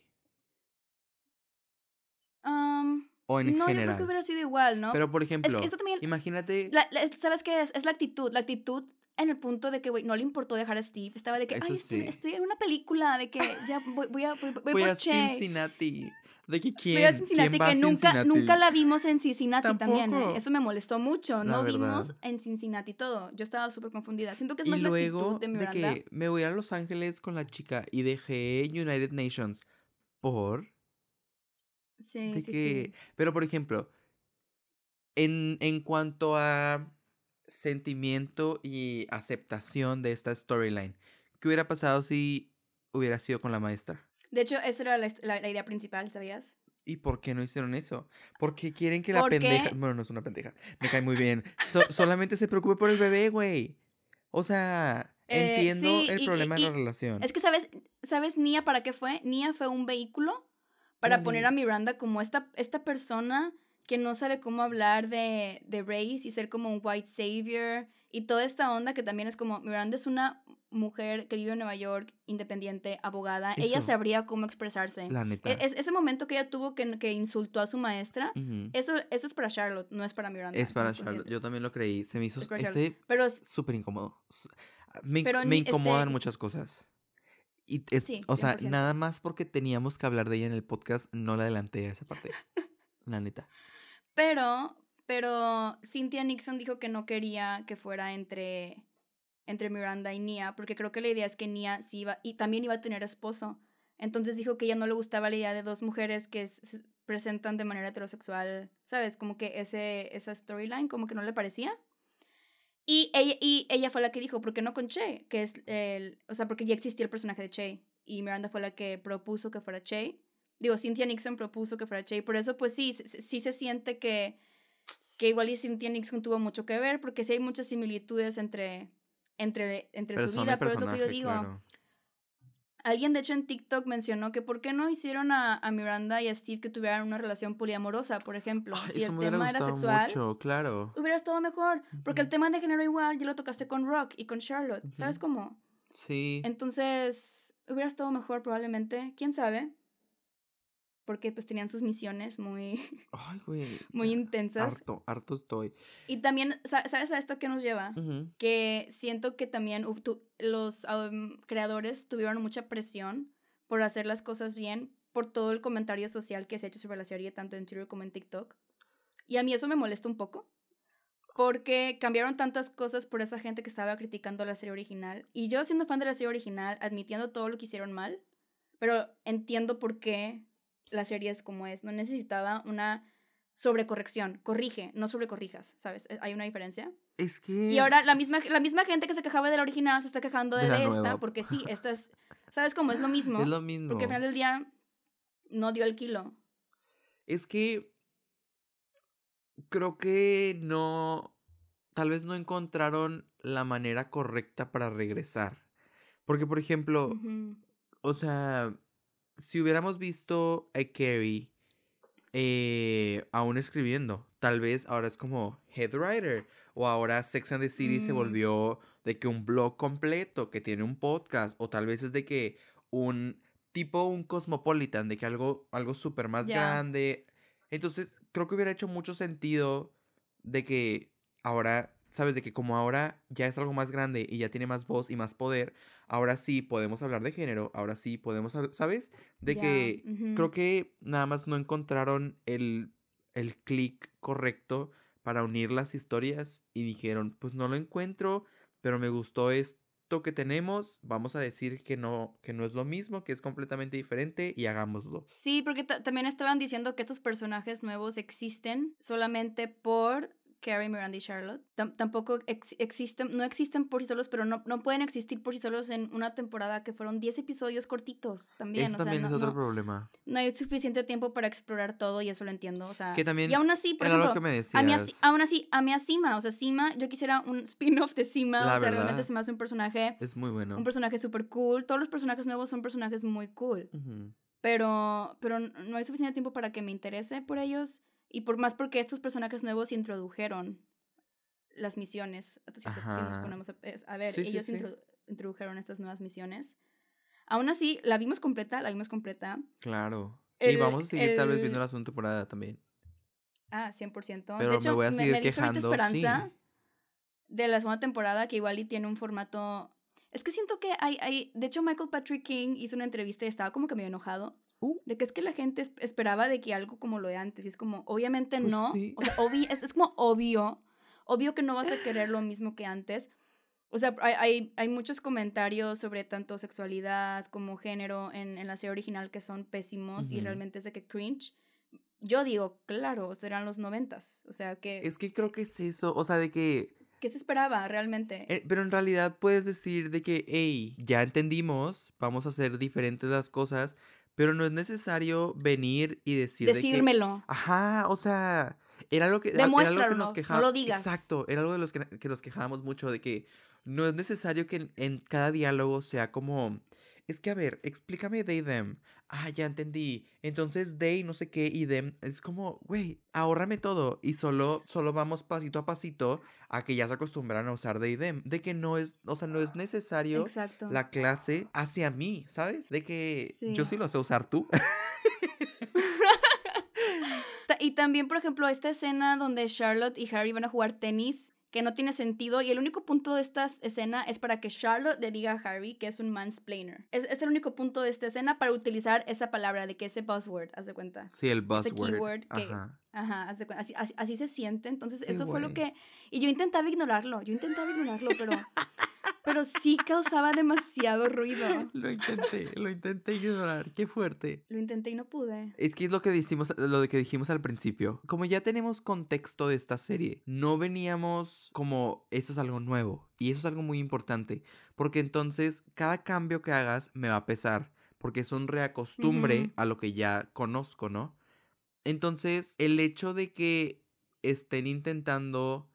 Am, O en no, yo creo general. que hubiera sido igual, ¿no? Pero por es ejemplo, que esto también, imagínate. La- la- es- ¿Sabes qué es? Es la actitud. La actitud en el punto de que, güey, no le importó dejar a Steve. Estaba de que, Eso ay, estoy, sí. estoy en una película, de que ya voy, voy a, voy, voy Voy por a Che. Cincinnati. ¿De que quién? Voy a Cincinnati, ¿Quién va que a nunca, Cincinnati? nunca la vimos en Cincinnati también. ¿eh? Tampoco. Eso me molestó mucho. La no vimos verdad. en Cincinnati todo. Yo estaba súper confundida. Siento que es Y más luego la actitud de de Miranda. que me voy a Los Ángeles con la chica y dejé United Nations por Sí, de sí, que, sí. pero por ejemplo, en, en cuanto a sentimiento y aceptación de esta storyline, ¿qué hubiera pasado si hubiera sido con la maestra? De hecho, esa era la, la- la idea principal, ¿sabías? ¿Y por qué no hicieron eso? Porque quieren que la pendeja. Bueno, no es una pendeja. Me cae muy bien. So- solamente se preocupe por el bebé, güey. O sea, Eh, entiendo sí, el y- y- problema de la y relación. Es que, ¿sabes, ¿sabes Nia para qué fue? Nia fue un vehículo para poner a Miranda como esta, esta persona que no sabe cómo hablar de, de race y ser como un white savior y toda esta onda que también es como Miranda es una mujer que vive en Nueva York, independiente, abogada. Ella sabría cómo expresarse. La neta. E- es- ese momento que ella tuvo que, que insultó a su maestra, eso, eso es para Charlotte, no es para Miranda. Es para Charlotte. Yo también lo creí. Se me hizo ese Pero súper incómodo. S- Me, Pero me ni- incomodan este- muchas cosas. Y es, Sí, o sea, 100%. nada más porque teníamos que hablar de ella en el podcast, no la adelanté a esa parte. la neta. Pero, pero Cynthia Nixon dijo que no quería que fuera entre, entre Miranda y Nia, porque creo que la idea es que Nia sí iba, y también iba a tener esposo. Entonces dijo que ella no le gustaba la idea de dos mujeres que se presentan de manera heterosexual, ¿sabes? Como que ese, esa storyline como que no le parecía. Y ella, y ella fue la que dijo, ¿por qué no con Che? Que es el, o sea, porque ya existía el personaje de Che. Y Miranda fue la que propuso que fuera Che. Digo, Cynthia Nixon propuso que fuera Che, por eso pues sí, sí se siente que, que igual y Cynthia Nixon tuvo mucho que ver, porque sí hay muchas similitudes entre, entre, entre su vida, pero es lo que yo digo. Alguien, de hecho, en TikTok mencionó que por qué no hicieron a, a Miranda y a Steve que tuvieran una relación poliamorosa, por ejemplo. si el tema era sexual, mucho, claro. hubiera estado mejor. Porque el tema de género igual ya lo tocaste con Rock y con Charlotte. ¿Sabes cómo? Sí. Entonces, hubiera estado mejor probablemente. ¿Quién sabe? Porque pues tenían sus misiones muy, muy intensas. Harto, harto estoy. Y también, ¿sabes a esto qué nos lleva? Que siento que también los creadores tuvieron mucha presión por hacer las cosas bien, por todo el comentario social que se ha hecho sobre la serie, tanto en Twitter como en TikTok. Y a mí eso me molesta un poco, porque cambiaron tantas cosas por esa gente que estaba criticando la serie original. Y yo siendo fan de la serie original, admitiendo todo lo que hicieron mal, pero entiendo por qué la serie es como es. No necesitaba una sobrecorrección. Corrige, no sobrecorrijas, ¿sabes? Eh, Hay una diferencia. Es que... Y ahora la misma, la misma gente que se quejaba de la original se está quejando de, esta, porque sí, esta es... ¿Sabes cómo? Es lo mismo. Es lo mismo. Porque al final del día no dio el kilo. Es que creo que no, tal vez no encontraron la manera correcta para regresar. Porque, por ejemplo, o sea, si hubiéramos visto a Carrie eh, aún escribiendo, tal vez ahora es como head writer o ahora Sex and the City se mm. volvió de que un blog completo que tiene un podcast o tal vez es de que un tipo un cosmopolitan de que algo algo súper más grande entonces creo que hubiera hecho mucho sentido de que ahora sabes de que como ahora ya es algo más grande y ya tiene más voz y más poder ahora sí podemos hablar de género, ahora sí podemos, ¿sabes? De que creo que nada más no encontraron el, el clic correcto para unir las historias y dijeron, pues no lo encuentro, pero me gustó esto que tenemos, vamos a decir que no, que no es lo mismo, que es completamente diferente y hagámoslo. Sí, porque también estaban diciendo que estos personajes nuevos existen solamente por Carrie, Miranda y Charlotte. tampoco existen, no existen por sí solos, pero no, no pueden existir por sí solos en una temporada que fueron 10 episodios cortitos también. Eso también es otro problema. No hay suficiente tiempo para explorar todo y eso lo entiendo. O sea, que también y aún así, por era ejemplo, lo que me decías. A mí, aún así, a mí a Sima, o sea, Sima, yo quisiera un spin-off de Sima. o sea, realmente se me hace un personaje. Es muy bueno. Un personaje súper cool. Todos los personajes nuevos son personajes muy cool. Pero, pero no hay suficiente tiempo para que me interese por ellos. Y por más porque estos personajes nuevos introdujeron las misiones. Si nos ponemos a, ver, ellos introdujeron estas nuevas misiones. Aún así, la vimos completa, la vimos completa. Claro. y vamos a seguir tal vez viendo la segunda temporada también. Ah, 100%. Pero de hecho, me voy a seguir me, quejando. esperanza de la segunda temporada que igual y tiene un formato... Es que siento que hay, hay... De hecho, Michael Patrick King hizo una entrevista y estaba como que medio enojado. Uh. De que es que la gente esperaba de que algo como lo de antes. Y es como, obviamente pues no. O sea, es, es como obvio obvio que no vas a querer lo mismo que antes. O sea, hay, hay, muchos comentarios sobre tanto sexualidad como género en, en la serie original que son pésimos y realmente es de que cringe. Yo digo, claro, serán los noventas. O sea, que... Es que creo que es eso, o sea, de que... ¿Qué se esperaba realmente? Eh, pero en realidad puedes decir de que, hey, ya entendimos, vamos a hacer diferentes las cosas, pero no es necesario venir y decir... Decírmelo. ajá, o sea, era algo que, era algo que nos quejábamos. No lo digas. Exacto, era algo de los que, que, nos quejábamos mucho de que no es necesario que en, cada diálogo sea como. Es que, a ver, explícame they, them. Ah, ya entendí. Entonces, they, no sé qué, y them. Es como, güey, ahórrame todo. Y solo, solo vamos pasito a pasito a que ya se acostumbran a usar they, them. De que no es, o sea, no es necesario la clase hacia mí, ¿sabes? De que yo sí lo sé usar tú. y también, por ejemplo, esta escena donde Charlotte y Harry van a jugar tenis, que no tiene sentido, y el único punto de esta escena es para que Charlotte le diga a Harry que es un mansplainer. Es, es el único punto de esta escena para utilizar esa palabra, de que ese buzzword, haz de cuenta. Sí, el buzzword. Ese keyword que, ajá. Ajá, así, así, así, se siente. Entonces, eso fue lo que... Y yo intentaba ignorarlo, yo intentaba ignorarlo, pero pero sí causaba demasiado ruido. Lo intenté, lo intenté ignorar, qué fuerte. Lo intenté y no pude. Es que es lo que dijimos, lo que dijimos al principio. Como ya tenemos contexto de esta serie, no veníamos como esto es algo nuevo y eso es algo muy importante, porque entonces cada cambio que hagas me va a pesar porque es un reacostumbre a lo que ya conozco, ¿no? Entonces, el hecho de que estén intentando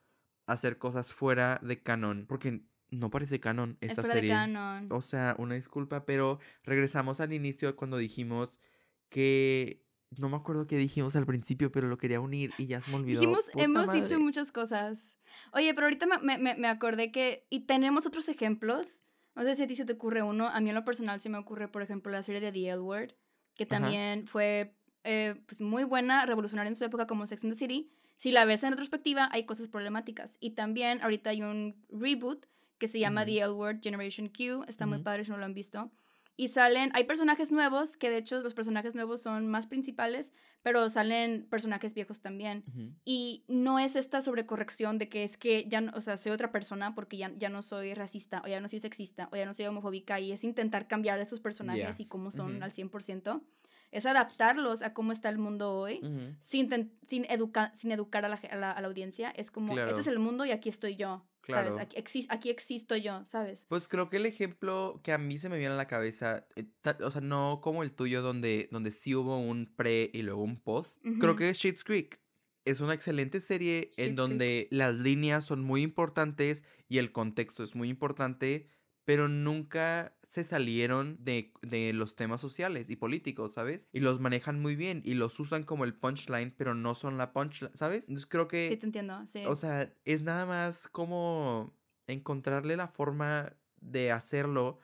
hacer cosas fuera de canon, porque no parece canon Es esta de serie. canon. O sea, una disculpa, pero regresamos al inicio cuando dijimos que no me acuerdo qué dijimos al principio, pero lo quería unir y ya se me olvidó. Dijimos, hemos madre. dicho muchas cosas. Oye, pero ahorita me, me- me- acordé que, y tenemos otros ejemplos. No sé si a ti se te ocurre uno. A mí en lo personal se me ocurre, por ejemplo, la serie de The L Word, que Ajá. también fue eh, pues, muy buena, revolucionaria en su época como Sex and the City. Si la ves en retrospectiva, hay cosas problemáticas. Y también ahorita hay un reboot que se llama. The L Word Generation Q. Está muy padre si no lo han visto. Y salen, hay personajes nuevos, que de hecho los personajes nuevos son más principales, pero salen personajes viejos también. Y no es esta sobrecorrección de que es que ya, no- o sea, soy otra persona porque ya, ya no soy racista, o ya no soy sexista, o ya no soy homofóbica, y es intentar cambiar a estos personajes y cómo son al 100%. Es adaptarlos a cómo está el mundo hoy, sin, sin, educa- sin educar a la, a la- a la audiencia. Es como, Claro. este es el mundo y aquí estoy yo, Claro. ¿sabes? Aquí, exis- aquí existo yo, ¿sabes? Pues creo que el ejemplo que a mí se me viene a la cabeza, eh, o sea, no como el tuyo donde, donde sí hubo un pre y luego un post, creo que es Schitt's Creek. Es una excelente serie en Creek. donde las líneas son muy importantes y el contexto es muy importante, pero nunca se salieron de, de los temas sociales y políticos, ¿sabes? Y los manejan muy bien y los usan como el punchline, pero no son la punchline, ¿sabes? Entonces creo que... Sí, te entiendo, sí. O sea, es nada más como encontrarle la forma de hacerlo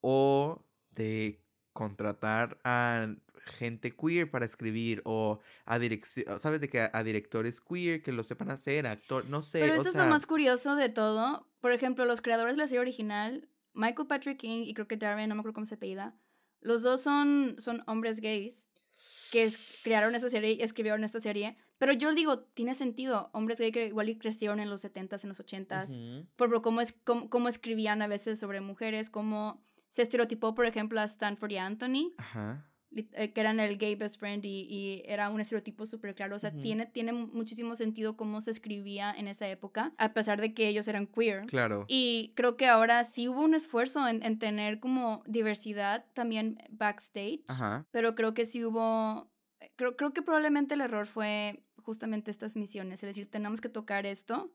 o de contratar a gente queer para escribir o a dirección, ¿sabes? De que a, a directores queer que lo sepan hacer, actor, no sé, Pero o eso es lo más curioso de todo. Por ejemplo, los creadores de la serie original, Michael Patrick King y creo que Darren, no me acuerdo cómo se apellida, los dos son, son hombres gays que es- crearon esta serie y escribieron esta serie. Pero yo digo, tiene sentido. Hombres gays que igual y crecieron en los 70s, en los 80s. ujú, Por por cómo, es, cómo, cómo escribían a veces sobre mujeres, cómo se estereotipó, por ejemplo, a Stanford y Anthony Ajá. Eh, que eran el gay best friend y, y era un estereotipo súper claro. O sea, Ujú. tiene, tiene muchísimo sentido cómo se escribía en esa época, a pesar de que ellos eran queer. Claro. Y creo que ahora sí hubo un esfuerzo en, en tener como diversidad también backstage, Ajá. pero creo que sí hubo, eh, creo, creo que probablemente el error fue justamente estas misiones, es decir, tenemos que tocar esto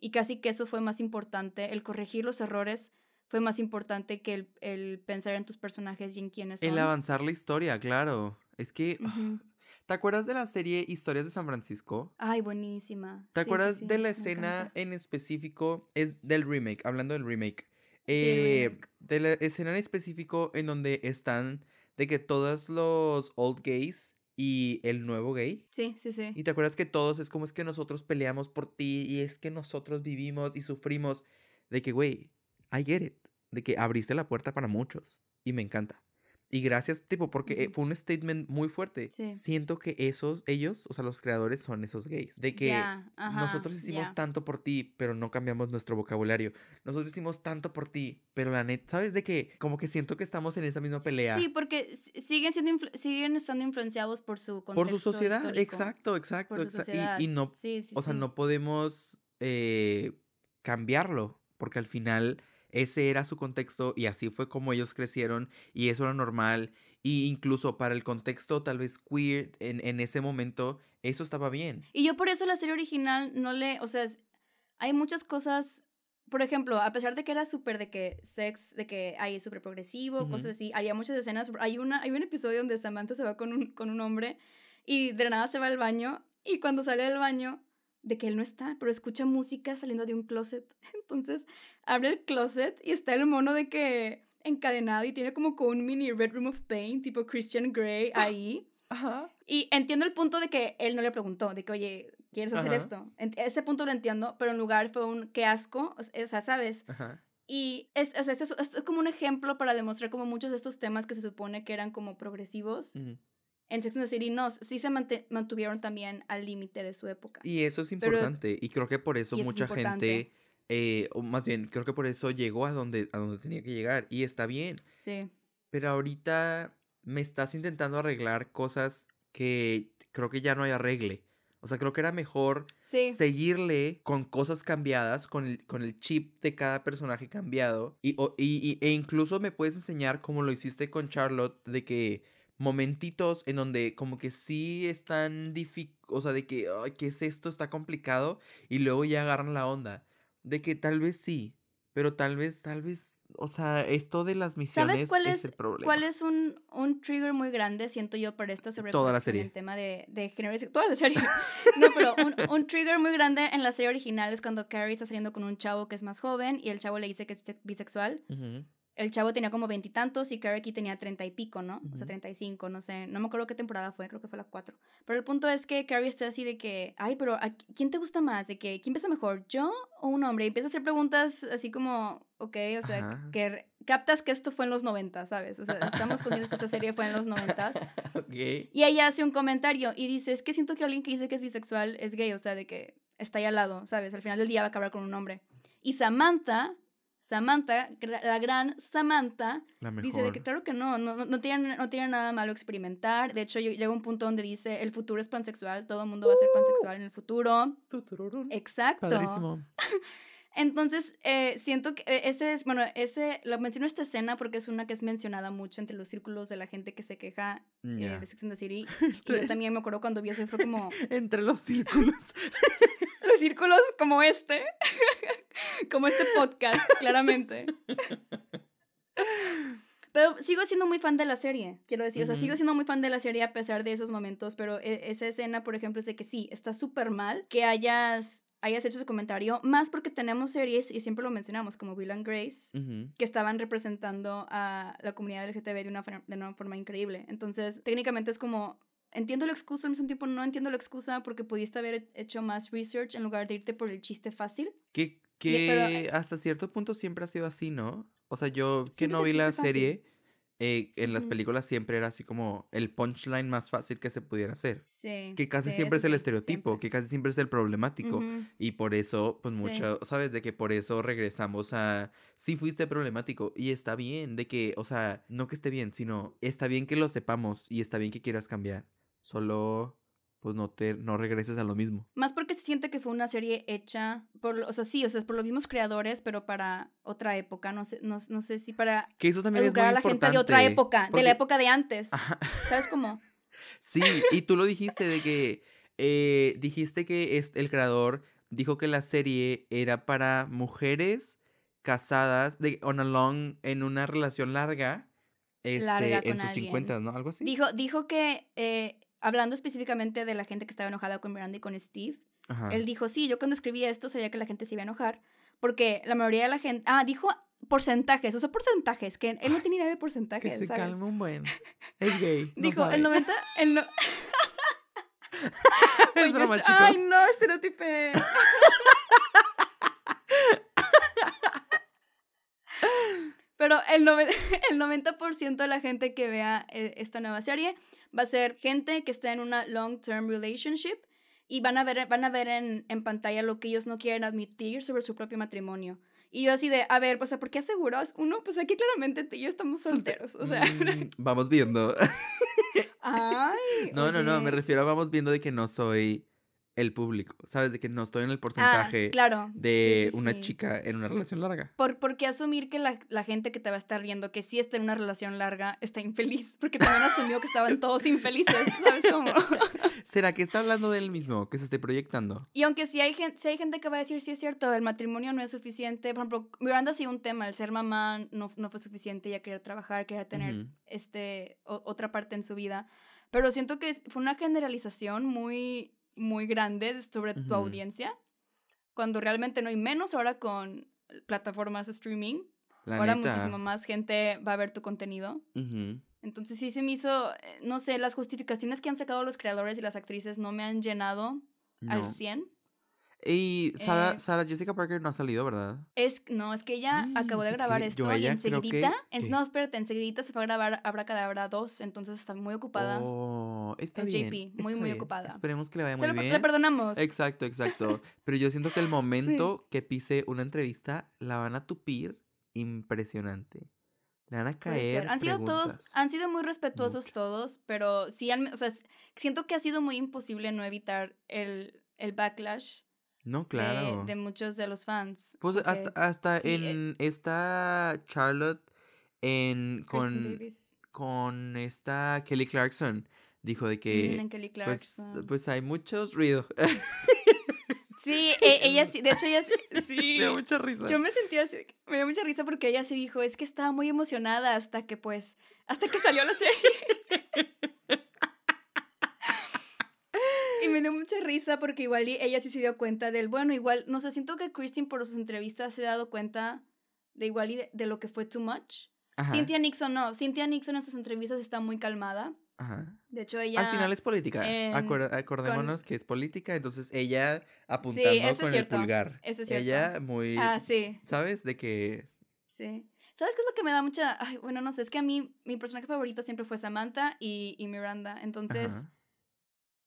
y casi que eso fue más importante, el corregir los errores fue más importante que el, el pensar en tus personajes y en quiénes son. El avanzar la historia, claro. Es que, Ujú. ¿te acuerdas de la serie Historias de San Francisco? Ay, buenísima. ¿Te Sí, acuerdas sí, de la escena en específico? Es del remake, hablando del remake. Eh, remake. de la escena en específico en donde están de que todos los old gays y el nuevo gay. Sí, sí, sí. Y te acuerdas que todos es como es que nosotros peleamos por ti y es que nosotros vivimos y sufrimos. De que, güey, I get it. De que abriste la puerta para muchos. Y me encanta. Y gracias, tipo, porque eh, fue un statement muy fuerte. Sí. Siento que esos, ellos, o sea, los creadores son esos gays. De que Ya, ajá, nosotros hicimos ya. tanto por ti, pero no cambiamos nuestro vocabulario. Nosotros hicimos tanto por ti, pero la neta, ¿sabes de que Como que siento que estamos en esa misma pelea. Sí, porque siguen, siendo siguen estando influenciados por su contexto por su sociedad, histórico, exacto, exacto. Por su exa- y- sociedad. y, no, Sí, sí, o sea, no podemos eh, cambiarlo, porque al final ese era su contexto y así fue como ellos crecieron y eso era normal. Y incluso para el contexto tal vez queer en, en ese momento, eso estaba bien. Y yo por eso la serie original no le, o sea, hay muchas cosas, por ejemplo, a pesar de que era súper de que sex, de que hay súper progresivo, cosas así, había muchas escenas, hay, una, hay un episodio donde Samantha se va con un, con un hombre y de nada se va al baño y cuando sale del baño, de que él no está, pero escucha música saliendo de un closet. Entonces abre el closet y está el mono de que encadenado y tiene como un mini Red Room of Pain, tipo Christian Grey ahí. Ajá. Y entiendo el punto de que él no le preguntó, de que, oye, ¿quieres hacer Ajá. esto? En- ese punto lo entiendo, pero en lugar fue un, qué asco, o sea, ¿sabes? Ajá. Y es, o sea, este es, esto es como un ejemplo para demostrar como muchos de estos temas que se supone que eran como progresivos, Ujú. En Sex and the City no, sí se mantuvieron también al límite de su época. Y eso es Pero- importante. y creo que por eso mucha gente, eh, o más bien, creo que por eso llegó a donde, a donde tenía que llegar. Y está bien. Sí. Pero ahorita me estás intentando arreglar cosas que creo que ya no hay arregle. O sea, creo que era mejor Sí. seguirle con cosas cambiadas, con el, con el chip de cada personaje cambiado. Y, o- y- y- e incluso me puedes enseñar como lo hiciste con Charlotte, de que momentitos en donde como que sí están difíciles, o sea, de que, ay, ¿qué es esto? Está complicado. Y luego ya agarran la onda. De que tal vez sí, pero tal vez, tal vez, o sea, esto de las misiones cuál es, es- el problema. ¿Cuál es un, un trigger muy grande, siento yo, para esta Toda la serie. en tema de, de género? y Toda la serie. no, pero un, un trigger muy grande en la serie original es cuando Carrie está saliendo con un chavo que es más joven y el chavo le dice que es bise- bisexual. Ujú. El chavo tenía como veintitantos y, Carrie aquí tenía treinta y pico, ¿no? O sea, treinta y cinco, no sé. No me acuerdo qué temporada fue, creo que fue la cuatro. Pero el punto es que Carrie está así de que, ay, pero ¿a qui- ¿quién te gusta más? De que, ¿quién pesa mejor, yo o un hombre? Y empieza a hacer preguntas así como, ok, o sea, Ajá. que captas que esto fue en los 90, ¿sabes? O sea, estamos conscientes que esta serie fue en los 90. Ok. Y ella hace un comentario y dice, es que siento que alguien que dice que es bisexual es gay, o sea, de que está ahí al lado, ¿sabes? Al final del día va a acabar con un hombre. Y Samantha, Samantha, la gran Samantha, La dice de que claro que no, no, no, tiene, no tiene nada malo experimentar. De hecho, lle- llega un punto donde dice, el futuro es pansexual, todo el mundo va a ser pansexual en el futuro. Tutururún. Exacto. Padrísimo. Entonces, eh, siento que eh, ese es, bueno, ese, lo menciono esta escena porque es una que es mencionada mucho entre los círculos de la gente que se queja eh, de Sex and the City. Y yo también me acuerdo cuando vi eso y fue como, Entre los círculos. los círculos como este, como este podcast, claramente. Pero sigo siendo muy fan de la serie, quiero decir. O sea, sigo siendo muy fan de la serie a pesar de esos momentos, pero e- esa escena, por ejemplo, es de que sí, está súper mal que hayas, hayas hecho ese comentario, más porque tenemos series, y siempre lo mencionamos, como Will and Grace, que estaban representando a la comunidad LGTB de una, de una forma increíble. Entonces, técnicamente es como, entiendo la excusa, al mismo tiempo no entiendo la excusa porque pudiste haber hecho más research en lugar de irte por el chiste fácil. Que, Y- pero, que hasta cierto punto siempre ha sido así, ¿no? O sea, yo que no vi la fácil. serie, eh, en las películas siempre era así como el punchline más fácil que se pudiera hacer. Sí. Que casi sí, siempre es el estereotipo, siempre. que casi siempre es el problemático. Y por eso, pues Sí. mucho, ¿sabes? De que por eso regresamos a, sí fuiste problemático y está bien, de que, o sea, no que esté bien, sino está bien que lo sepamos y está bien que quieras cambiar. Solo, pues no te, no regreses a lo mismo. Más porque se siente que fue una serie hecha por, o sea, sí, o sea, es por los mismos creadores, pero para otra época, no sé, no, no sé si para Que eso también es muy a la importante. gente de otra época, de la época de antes. Ajá. ¿Sabes cómo? Sí, y tú lo dijiste de que eh, dijiste que es, el creador dijo que la serie era para mujeres casadas de on a long en una relación larga, este, Larga en sus alguien. 50, ¿no? Algo así. Dijo, dijo que, eh, hablando específicamente de la gente que estaba enojada con Miranda y con Steve, Ajá. él dijo, sí, yo cuando escribí esto sabía que la gente se iba a enojar, porque la mayoría de la gente, ah, dijo porcentajes, usó porcentajes, que él no tiene idea de que porcentajes, se ¿sabes? calme un buen. Es gay. no Dijo, sabe. el 90, el no... es Oye, broma, este- chicos. Ay, no, estereotipé. Pero el, nove- el 90% de la gente que vea eh, esta nueva serie va a ser gente que está en una long-term relationship y van a ver, van a ver en, en pantalla lo que ellos no quieren admitir sobre su propio matrimonio. Y yo así de, a ver, pues, ¿por qué aseguras? Uno, pues aquí claramente tú y yo estamos solteros. O sea, Mm, vamos viendo. ay. No, no, no, me refiero a vamos viendo de que no soy el público, ¿sabes? De que no estoy en el Ah, porcentaje claro. de Sí, una sí. chica en una relación larga. ¿Por, ¿Por qué asumir que la, la gente que te va a estar viendo, que sí está en una relación larga, está infeliz? Porque también asumió que estaban todos infelices, ¿sabes cómo? ¿Será que está hablando del mismo, que se esté proyectando? Y aunque sí hay, gente, sí hay gente que va a decir, sí es cierto, el matrimonio no es suficiente. Por ejemplo, Miranda sí un tema, el ser mamá no, no fue suficiente, ella quería trabajar, quería tener este, o- otra parte en su vida. Pero siento que fue una generalización muy, muy grande sobre tu audiencia, cuando realmente no hay menos ahora con plataformas streaming. La ahora neta. muchísimo más gente va a ver tu contenido. Entonces sí se me hizo, eh, no sé, las justificaciones que han sacado los creadores y las actrices no me han llenado al No. 100. Y Sara, Eh, Sara Jessica Parker no ha salido, ¿verdad? Es, no, es que ella acabó de Es que grabar esto y que- enseguidita, en- ¿qué? no, espérate, enseguidita se fue a grabar Abracadabra 2, entonces está muy ocupada. Oh, está Es bien. JP, muy, está muy bien. ocupada. Esperemos que le vaya Se muy bien. le perdonamos. Exacto, exacto. Pero yo siento que el momento que pise una entrevista la van a tupir impresionante. Le van a caer. Han sido todos, han sido muy respetuosos todos, pero sí han, o sea, siento que ha sido muy imposible no evitar el, el backlash No, claro. de, muchos de los fans. Pues porque hasta, hasta sí, eh en esta Charlotte en con, Davis, con esta Kelly Clarkson dijo de mm, que en Kelly pues, Clarkson. pues hay muchos ruido. Sí, e- ella sí, de hecho ella sí, Me da mucha risa. Yo me sentía así, me dio mucha risa porque ella sí dijo, es que estaba muy emocionada hasta que pues, hasta que salió la serie. Y me dio mucha risa porque igual ella sí se dio cuenta del, bueno, igual, no sé, siento que Christine por sus entrevistas se ha dado cuenta de igual y de, de lo que fue too much. Ajá, Cynthia Nixon no, Cynthia Nixon en sus entrevistas está muy calmada. ajá. De hecho, ella... Al final es política. Acuer- acordémonos que es política, entonces ella Sí, apuntando eso es con el cierto. pulgar. Eso es cierto. Ella muy, Ah, sí. ¿sabes? De que Sí. ¿Sabes qué es lo que me da mucha... Ay, bueno, no sé, es que a mí mi personaje favorito siempre fue Samantha y, y Miranda. Entonces, Ajá.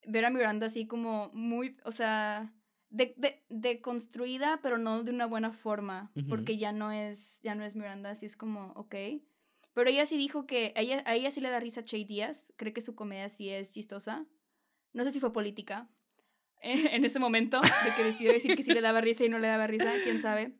Ver a Miranda así como muy, o sea, de, de, de construida, pero no de una buena forma, porque ya no es, ya no es Miranda, así es como, ok. Pero ella sí dijo que a ella, a ella sí le da risa Che Díaz, cree que su comedia sí es chistosa. No sé si fue política en ese momento, de que decidió decir que sí le daba risa y no le daba risa, quién sabe.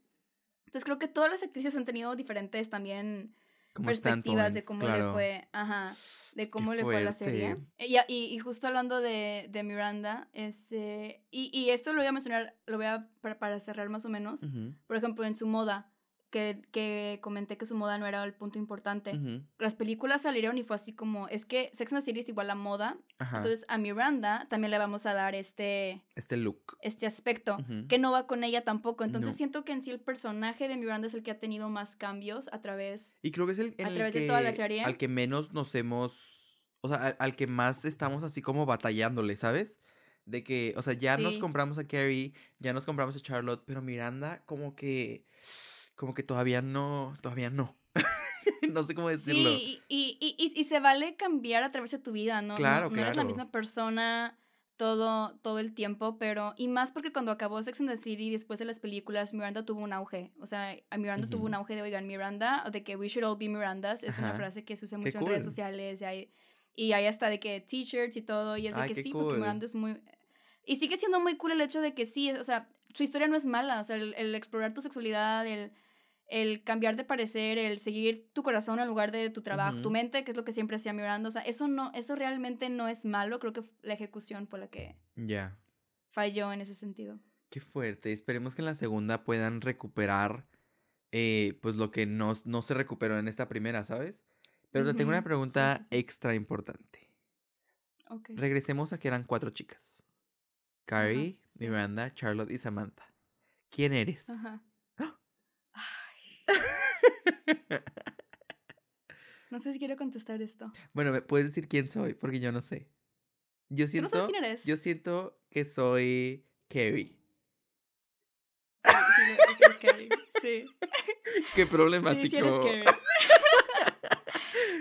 Entonces creo que todas las actrices han tenido diferentes también como perspectivas de cómo claro. le fue, ajá, de cómo le fue a la serie. Y, y, y justo hablando de, de Miranda, este, y, y esto lo voy a mencionar, lo voy a, para, para cerrar más o menos, por ejemplo, en su moda, que, que comenté que su moda no era el punto importante. Las películas salieron y fue así como, es que Sex and the City es igual a moda, Ajá. entonces a Miranda también le vamos a dar este, este look. este aspecto que no va con ella tampoco. Entonces No. siento que en sí el personaje de Miranda es el que ha tenido más cambios a través Y creo que es el, en a el través de que, toda la serie. al que menos nos hemos, o sea, al, al que más estamos así como batallándole, ¿sabes? De que, o sea, ya nos compramos a Carrie, ya nos compramos a Charlotte, pero Miranda como que, como que todavía no, todavía no. no sé cómo decirlo. Sí, y, y, y, y se vale cambiar a través de tu vida, ¿no? No- Claro, no, eres la misma persona todo, todo el tiempo, pero... Y más porque cuando acabó Sex and the City, después de las películas, Miranda tuvo un auge. O sea, Miranda tuvo un auge de, oigan, Miranda, de que we should all be Mirandas. Es una Ajá. frase que se usa Qué mucho en redes sociales. Y hay, y hay hasta de que t-shirts y todo. Y es de Ay, que sí, porque. Miranda es muy... Y sigue siendo muy cool el hecho de que sí, o sea, su historia no es mala. O sea, el, el explorar tu sexualidad, el el cambiar de parecer, el seguir tu corazón en lugar de tu trabajo, tu mente, que es lo que siempre hacía Miranda, o sea, eso no, eso realmente no es malo, creo que la ejecución fue la que falló en ese sentido. Qué fuerte. Esperemos que en la segunda puedan recuperar eh, pues lo que no, no se recuperó en esta primera, ¿sabes? Pero te tengo una sí, pregunta sí, sí. extra importante. Ok. Regresemos a que eran cuatro chicas. Carrie. Miranda, Charlotte y Samantha. ¿Quién eres? Ajá. No sé si quiero contestar esto. Bueno, ¿me puedes decir quién soy? Porque yo no sé. Yo ¿Tú no siento, sabes quién eres? yo siento que soy Carrie. Sí, sí, sí eres Carrie. Sí. Qué Sí, problemático. sí eres Carrie.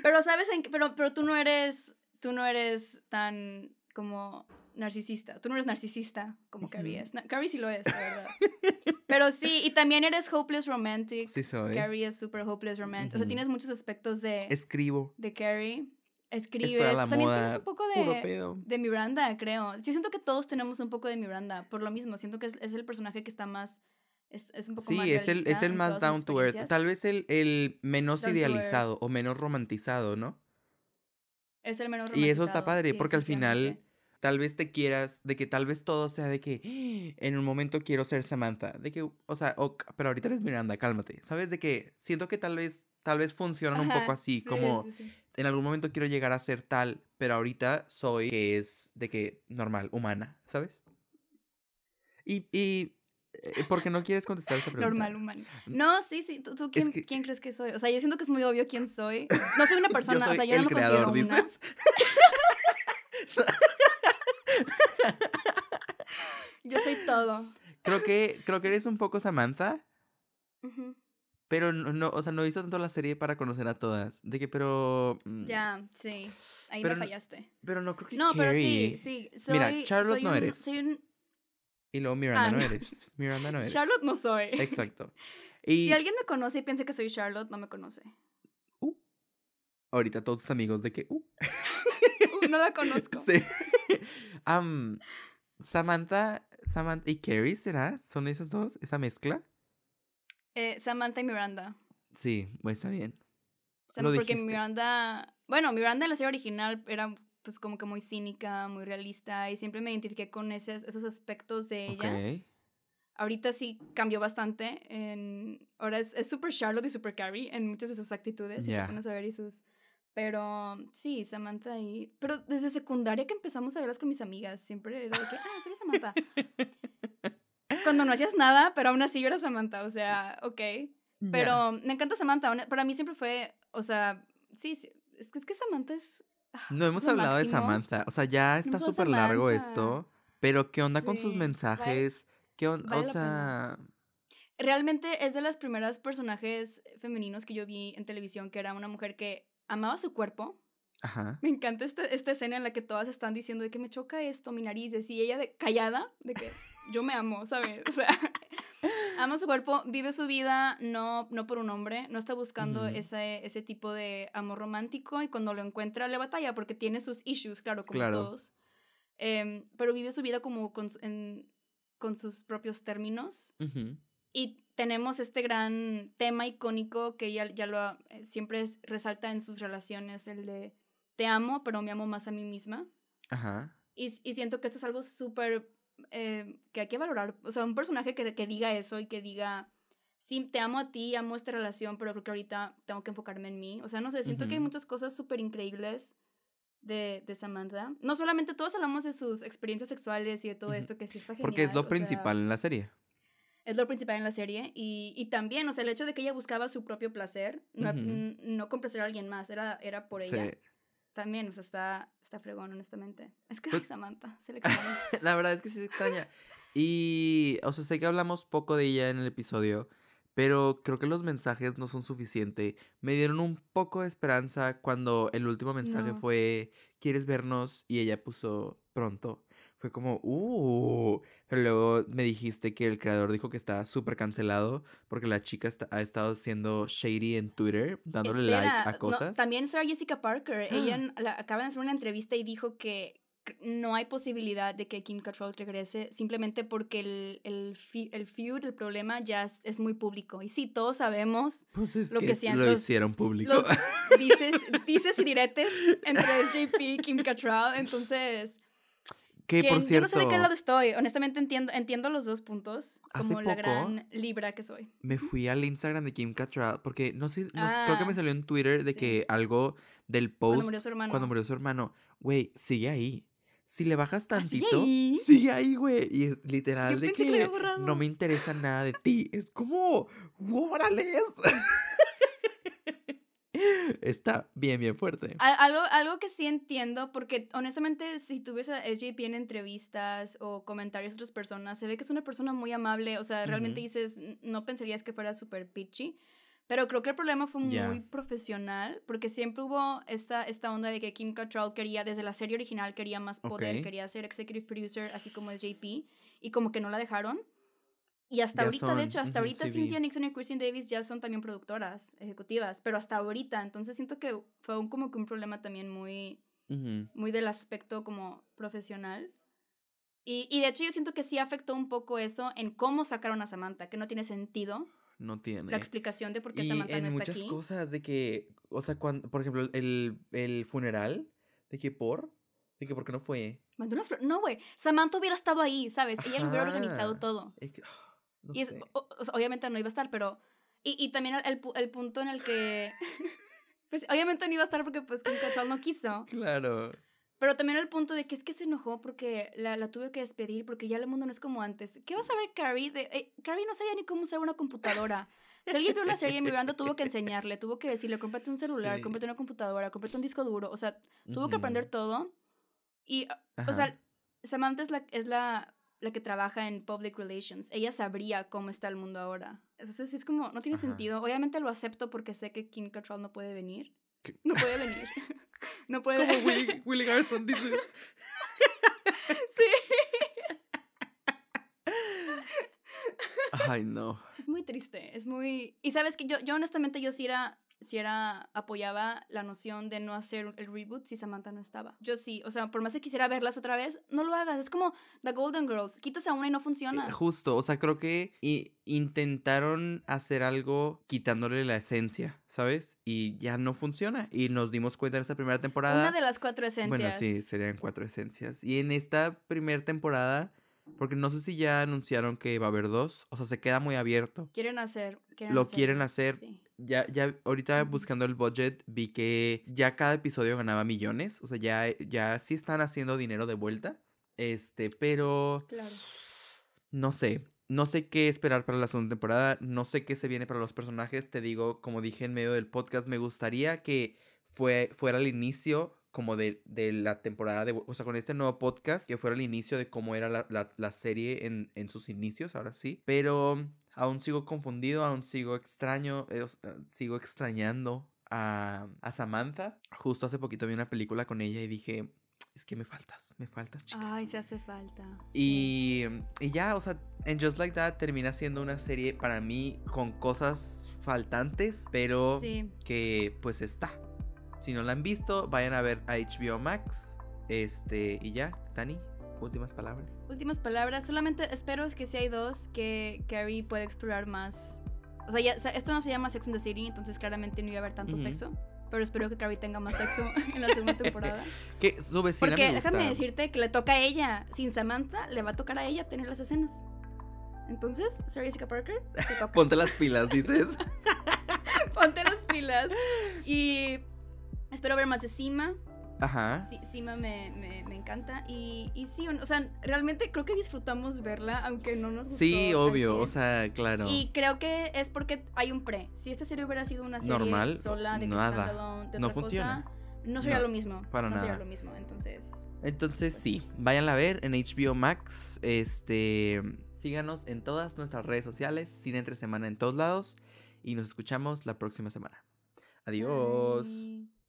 pero sabes en qué- pero pero tú no eres tú no eres tan como narcisista. Tú no eres narcisista como Carrie es. Na- Carrie sí lo es, la verdad. Pero sí, y también eres hopeless romantic. Sí soy. Carrie es super hopeless romantic. O sea, tienes muchos aspectos de, Escribo. de Carrie. Es Escribes. la también moda. tienes un poco de, de Miranda, creo. Yo siento que todos tenemos un poco de Miranda, por lo mismo. Siento que es, es el personaje que está más. Es, es un poco más. Sí, es el, es el más down to earth. Tal vez el, el menos Down idealizado o menos romantizado, ¿no? Es el menos Y eso está romantizado, padre, sí, porque al final. Tal vez te quieras, de que tal vez todo sea de que "Ah, en un momento quiero ser Samantha, de que, o sea, pero ahorita eres Miranda, cálmate, ¿sabes? De que siento que tal vez, tal vez funcionan un poco así, sí, como sí, sí. en algún momento quiero llegar a ser tal, pero ahorita soy que es de que normal, humana, ¿sabes? Y, y eh, ¿por qué no quieres contestar esa pregunta? Normal humano. No, sí, sí. ¿Tú, tú quién, que- quién crees que soy? O sea, yo siento que es muy obvio quién soy. No soy una persona, Yo soy o sea, yo el no me creador, considero una. Yo soy todo. Creo que, creo que eres un poco Samantha, pero no, no, o sea, no hizo tanto la serie para conocer a todas. De que, pero. mm, Ya, sí. Ahí Pero me fallaste. Pero no creo que No, pero sí, sí. Soy, Mira, Charlotte soy no un- eres. Soy un... Y luego Miranda Ah, no no. eres. Miranda no eres. Charlotte no soy. Exacto. Y Si alguien me conoce y piensa que soy Charlotte, no me conoce. Uh. ahorita todos tus amigos de que... Uh. Uh, no la conozco. Sí. Am, Samantha, Samantha y Carrie, ¿será? ¿Son esas dos? ¿Esa mezcla? Eh, Samantha y Miranda. Sí, pues está bien. Sam- Lo porque dijiste. Miranda, bueno, Miranda en la serie original era pues como que muy cínica, muy realista y siempre me identifiqué con esos, esos aspectos de ella. Ok. Ahorita sí cambió bastante. En, ahora es es super Charlotte y super Carrie en muchas de sus actitudes. Si Ya. te pones a ver y sus... Pero sí, Samantha y... Pero desde secundaria que empezamos a verlas con mis amigas, siempre era de que, ah, tú eres Samantha. Cuando no hacías nada, pero aún así yo era Samantha, o sea, ok. Pero me encanta Samantha. Para mí siempre fue, o sea, sí, sí, es que, es que Samantha es... ah, No hemos hablado de. Samantha. O sea, ya está a súper largo esto. Pero, ¿qué onda con sus vale- mensajes? ¿Qué onda? vale o sea, Realmente es de las primeras personajes femeninos que yo vi en televisión, que era una mujer que amaba su cuerpo. ajá. Me encanta esta, esta escena en la que todas están diciendo de que me choca esto, mi nariz, y ella de, callada, de que yo me amo, ¿sabes? O sea, ama su cuerpo, vive su vida no, no por un hombre, no está buscando ese, ese tipo de amor romántico y cuando lo encuentra le batalla porque tiene sus issues, claro, como Claro. todos. Em, pero vive su vida como con, en- con sus propios términos. Y tenemos este gran tema icónico que ella ya lo ha- eh, siempre es- resalta en sus relaciones, el de te amo, pero me amo más a mí misma. Ajá. Y, y siento que esto es algo súper eh, que hay que valorar. O sea, un personaje que, que diga eso y que diga, sí, te amo a ti, amo esta relación, pero creo que ahorita tengo que enfocarme en mí. O sea, no sé, siento que hay muchas cosas súper increíbles de, de Samantha. No solamente todos hablamos de sus experiencias sexuales y de todo esto, que sí está genial. Porque es lo sea, principal en la serie. Es lo principal en la serie. Y, y también, o sea, el hecho de que ella buscaba su propio placer, no, no complacer a alguien más, era, era por Sí. ella. También, o sea, está, está fregón, honestamente. Es que, Pues- ay, Samantha, se le extraña. La verdad es que sí se extraña. Y, o sea, sé que hablamos poco de ella en el episodio, pero creo que los mensajes no son suficientes. Me dieron un poco de esperanza cuando el último mensaje No. fue, ¿quieres vernos? Y ella puso pronto. Fue como, uh, pero luego me dijiste que el creador dijo que está súper cancelado porque la chica está- ha estado siendo shady en Twitter, dándole like a no, cosas. también Sarah Jessica Parker, ella en- la- acaba de hacer una entrevista y dijo que no hay posibilidad de que Kim Cattrall regrese simplemente porque el, el, el feud, el problema ya es, es muy público. Y sí, todos sabemos Pues es lo que, que sean lo los- hicieron público. los dices, dices y diretes entre SJP y Kim Cattrall, entonces... que por yo no cierto, sé de qué lado estoy, honestamente entiendo, entiendo los dos puntos, como la gran libra que soy. me fui al Instagram de Kim Cattrall porque no sé, no creo que me Ah, salió en Twitter de sí. que algo del Cuando post murió su hermano. cuando murió su hermano, güey, sigue ahí. Si le bajas ¿Ah, sigue tantito, ahí? sigue ahí, güey. Y es literal Yo de que no me interesa nada de ti. Es como, ¡órale! Está bien, bien fuerte. Al- Algo, algo que sí entiendo, porque honestamente, si tú ves a SJP en entrevistas o comentarios de otras personas, se ve que es una persona muy amable. O sea, realmente dices, "N- no pensarías que fuera súper pitchy. Pero creo que el problema fue muy profesional, porque siempre hubo esta, esta onda de que Kim Cattrall quería, desde la serie original, quería más poder, Ok. quería ser executive producer, así como SJP, y como que no la dejaron. Y hasta Ya ahorita, de son, hecho, hasta ahorita sí. Cynthia Nixon y Christine Davis ya son también productoras ejecutivas, pero hasta ahorita, entonces siento que fue un, como que un problema también muy, Ujú. muy del aspecto como profesional. Y, y de hecho yo siento que sí afectó un poco eso en cómo sacaron a Samantha, que no tiene sentido No tiene. la explicación de por qué y Samantha en no está muchas aquí. cosas de que, o sea, cuando, por ejemplo, el, el funeral, de que por, de que por qué no fue. Mandó unas flor- No, güey, Samantha hubiera estado ahí, ¿sabes? Ella lo hubiera organizado Ajá. todo. Es que, ah, no y es, sé. o- o sea, obviamente no iba a estar, pero... Y, y también el, el punto en el que... pues obviamente no iba a estar porque pues Kim Cattrall no quiso. Claro. Pero también el punto de que es que se enojó porque la, la tuve que despedir porque ya el mundo no es como antes. ¿Qué vas a ver, Carrie? De, eh, Carrie no sabía ni cómo usar una computadora. Si alguien vio la serie, Miranda tuvo que enseñarle, tuvo que decirle, cómprate un celular, Sí. cómprate una computadora, cómprate un disco duro. O sea, tuvo que aprender todo. Y, o sea, Samantha es la, es la, la que trabaja en public relations. Ella sabría cómo está el mundo ahora. Entonces es como, no tiene Ajá. sentido. Obviamente lo acepto porque sé que Kim Cattrall no puede venir. ¿Qué? No puede venir. no puede Como Willy, Willy Garson dices. Sí. Ay, no. Es muy triste, es muy... Y sabes que yo, yo honestamente yo sí era si era, apoyaba la noción de no hacer el reboot si Samantha no estaba. Yo sí, o sea, por más que quisiera verlas otra vez, no lo hagas. Es como The Golden Girls, quitas a una y no funciona. Eh, Justo, o sea, creo que intentaron hacer algo quitándole la esencia, ¿sabes? Y ya no funciona. Y nos dimos cuenta en esta primera temporada. Una de las cuatro esencias. Bueno, sí, serían cuatro esencias. Y en esta primera temporada, porque no sé si ya anunciaron que va a haber dos, o sea, se queda muy abierto. Quieren hacer. quieren Lo hacer quieren hacer. sí. Ya, ya, ahorita buscando el budget, vi que ya cada episodio ganaba millones. O sea, ya, ya sí están haciendo dinero de vuelta. Este, pero Claro. no sé. No sé qué esperar para la segunda temporada. No sé qué se viene para los personajes. Te digo, como dije en medio del podcast, me gustaría que fue, fuera el inicio como de, de la temporada de... O sea, con este nuevo podcast, que fuera el inicio de cómo era la, la- la serie en, en sus inicios, ahora sí. Pero aún sigo confundido, aún sigo extraño, eh, sea, sigo extrañando a, a Samantha. Justo hace poquito vi una película con ella y dije, es que me faltas, me faltas, chica. Ay, se hace falta. Y, y ya, o sea, en Just Like That termina siendo una serie para mí con cosas faltantes, pero Sí. que pues está. Si no la han visto, vayan a ver a HBO Max. Este, y ya, Dani, últimas palabras. Últimas palabras. Solamente espero que si hay dos, que Carrie pueda explorar más. O sea, ya- esto no se llama Sex and the City, entonces claramente no iba a haber tanto sexo. Pero espero que Carrie tenga más sexo en la segunda temporada. Que su vecina Porque me gusta. déjame decirte que le toca a ella. Sin Samantha, le va a tocar a ella tener las escenas. Entonces, Sarah Jessica Parker, te toca. Ponte las pilas, dices. Ponte las pilas. Y espero ver más de Sima. Ajá. Sí, Sima me, me, me encanta. Y, y sí, o sea, realmente creo que disfrutamos verla, aunque no nos gustó. Sí, obvio, o 100. sea, claro. Y creo que es porque hay un pre. Si esta serie hubiera sido una serie Normal, sola, de nada. standalone, de No otra funciona. cosa, no sería No, lo mismo. para no sería nada. lo mismo. Entonces, Entonces sí, váyanla a ver en HBO Max. Este, síganos en todas nuestras redes sociales, Cine entre semana en todos lados y nos escuchamos la próxima semana. Adiós. bye.